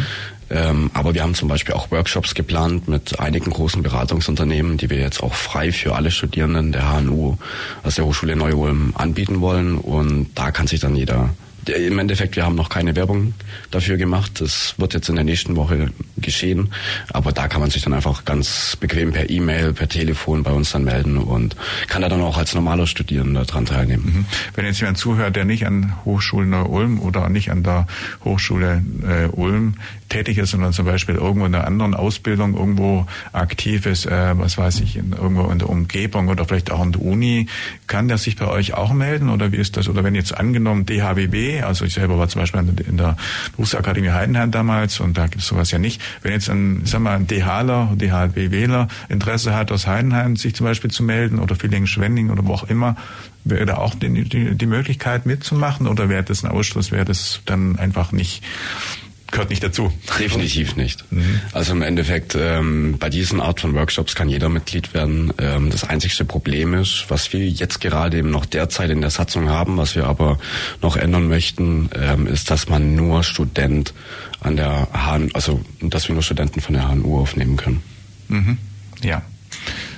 Ähm, aber wir haben zum Beispiel auch Workshops geplant mit einigen großen Beratungsunternehmen, die wir jetzt auch frei für alle Studierenden der HNU, also der Hochschule Neu-Ulm, anbieten wollen. Und da kann sich dann jeder im Endeffekt, wir haben noch keine Werbung dafür gemacht. Das wird jetzt in der nächsten Woche geschehen. Aber da kann man sich dann einfach ganz bequem per E-Mail, per Telefon bei uns dann melden und kann da dann auch als normaler Studierender dran teilnehmen. Mhm. Wenn jetzt jemand zuhört, der nicht an Hochschule Neu-Ulm oder nicht an der Hochschule äh, Ulm tätig ist, sondern zum Beispiel irgendwo in einer anderen Ausbildung irgendwo aktiv ist, äh, was weiß ich, in, irgendwo in der Umgebung oder vielleicht auch in der Uni, kann der sich bei euch auch melden oder wie ist das? Oder wenn jetzt angenommen DHWB, also ich selber war zum Beispiel in der Berufsakademie Heidenheim damals und da gibt es sowas ja nicht. Wenn jetzt ein, sag mal, ein DHler, DHWWler Interesse hat, aus Heidenheim sich zum Beispiel zu melden oder Villingen-Schwenning oder wo auch immer, wäre da auch die, die, die Möglichkeit mitzumachen oder wäre das ein Ausschluss, wäre das dann einfach nicht gehört nicht dazu. Definitiv nicht. Mhm. Also im Endeffekt, ähm, bei diesen Art von Workshops kann jeder Mitglied werden. Ähm, das einzigste Problem ist, was wir jetzt gerade eben noch derzeit in der Satzung haben, was wir aber noch ändern möchten, ähm, ist, dass man nur Student an der HNU, also dass wir nur Studenten von der HNU aufnehmen können. Mhm. Ja,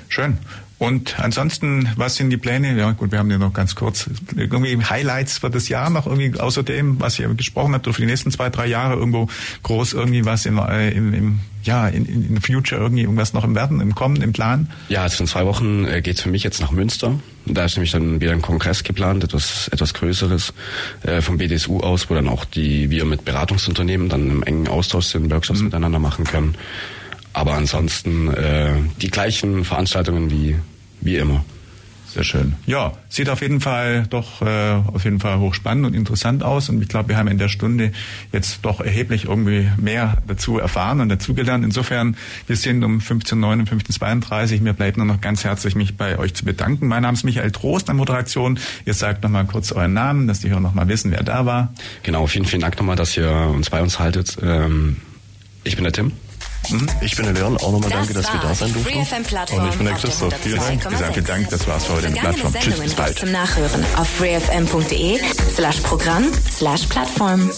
schön. Und ansonsten, was sind die Pläne? Ja gut, wir haben ja noch ganz kurz irgendwie Highlights für das Jahr noch irgendwie außerdem, was ihr gesprochen habt, oder für die nächsten zwei, drei Jahre irgendwo groß irgendwie was im, äh, im, im ja, in, in, in Future irgendwie irgendwas noch im Werden, im Kommen, im Plan? Ja, also in zwei Wochen äh, geht's für mich jetzt nach Münster. Da ist nämlich dann wieder ein Kongress geplant, etwas, etwas Größeres äh, vom BDSU aus, wo dann auch die wir mit Beratungsunternehmen dann im engen Austausch sind, Workshops mhm. miteinander machen können. Aber ansonsten äh, die gleichen Veranstaltungen wie, wie immer. Sehr schön. Ja, sieht auf jeden Fall doch äh, auf jeden Fall hochspannend und interessant aus. Und ich glaube, wir haben in der Stunde jetzt doch erheblich irgendwie mehr dazu erfahren und dazugelernt. Insofern, wir sind um 15.09 und 15.32 Mir bleibt nur noch ganz herzlich mich bei euch zu bedanken. Mein Name ist Michael Trost an Moderation. Ihr sagt nochmal kurz euren Namen, dass die Hörer nochmal wissen, wer da war. Genau, vielen, vielen Dank nochmal, dass ihr uns bei uns haltet. Ähm, ich bin der Tim. Mhm. Ich bin der Leon, auch nochmal danke, dass wir da sein durften. Und ich bin der Christoph. Vielen Dank. Gesagt, vielen Dank, das war's für heute der Plattform. Tschüss, bis bald. Zum Nachhören auf freefm.de slash Programm slash Plattform.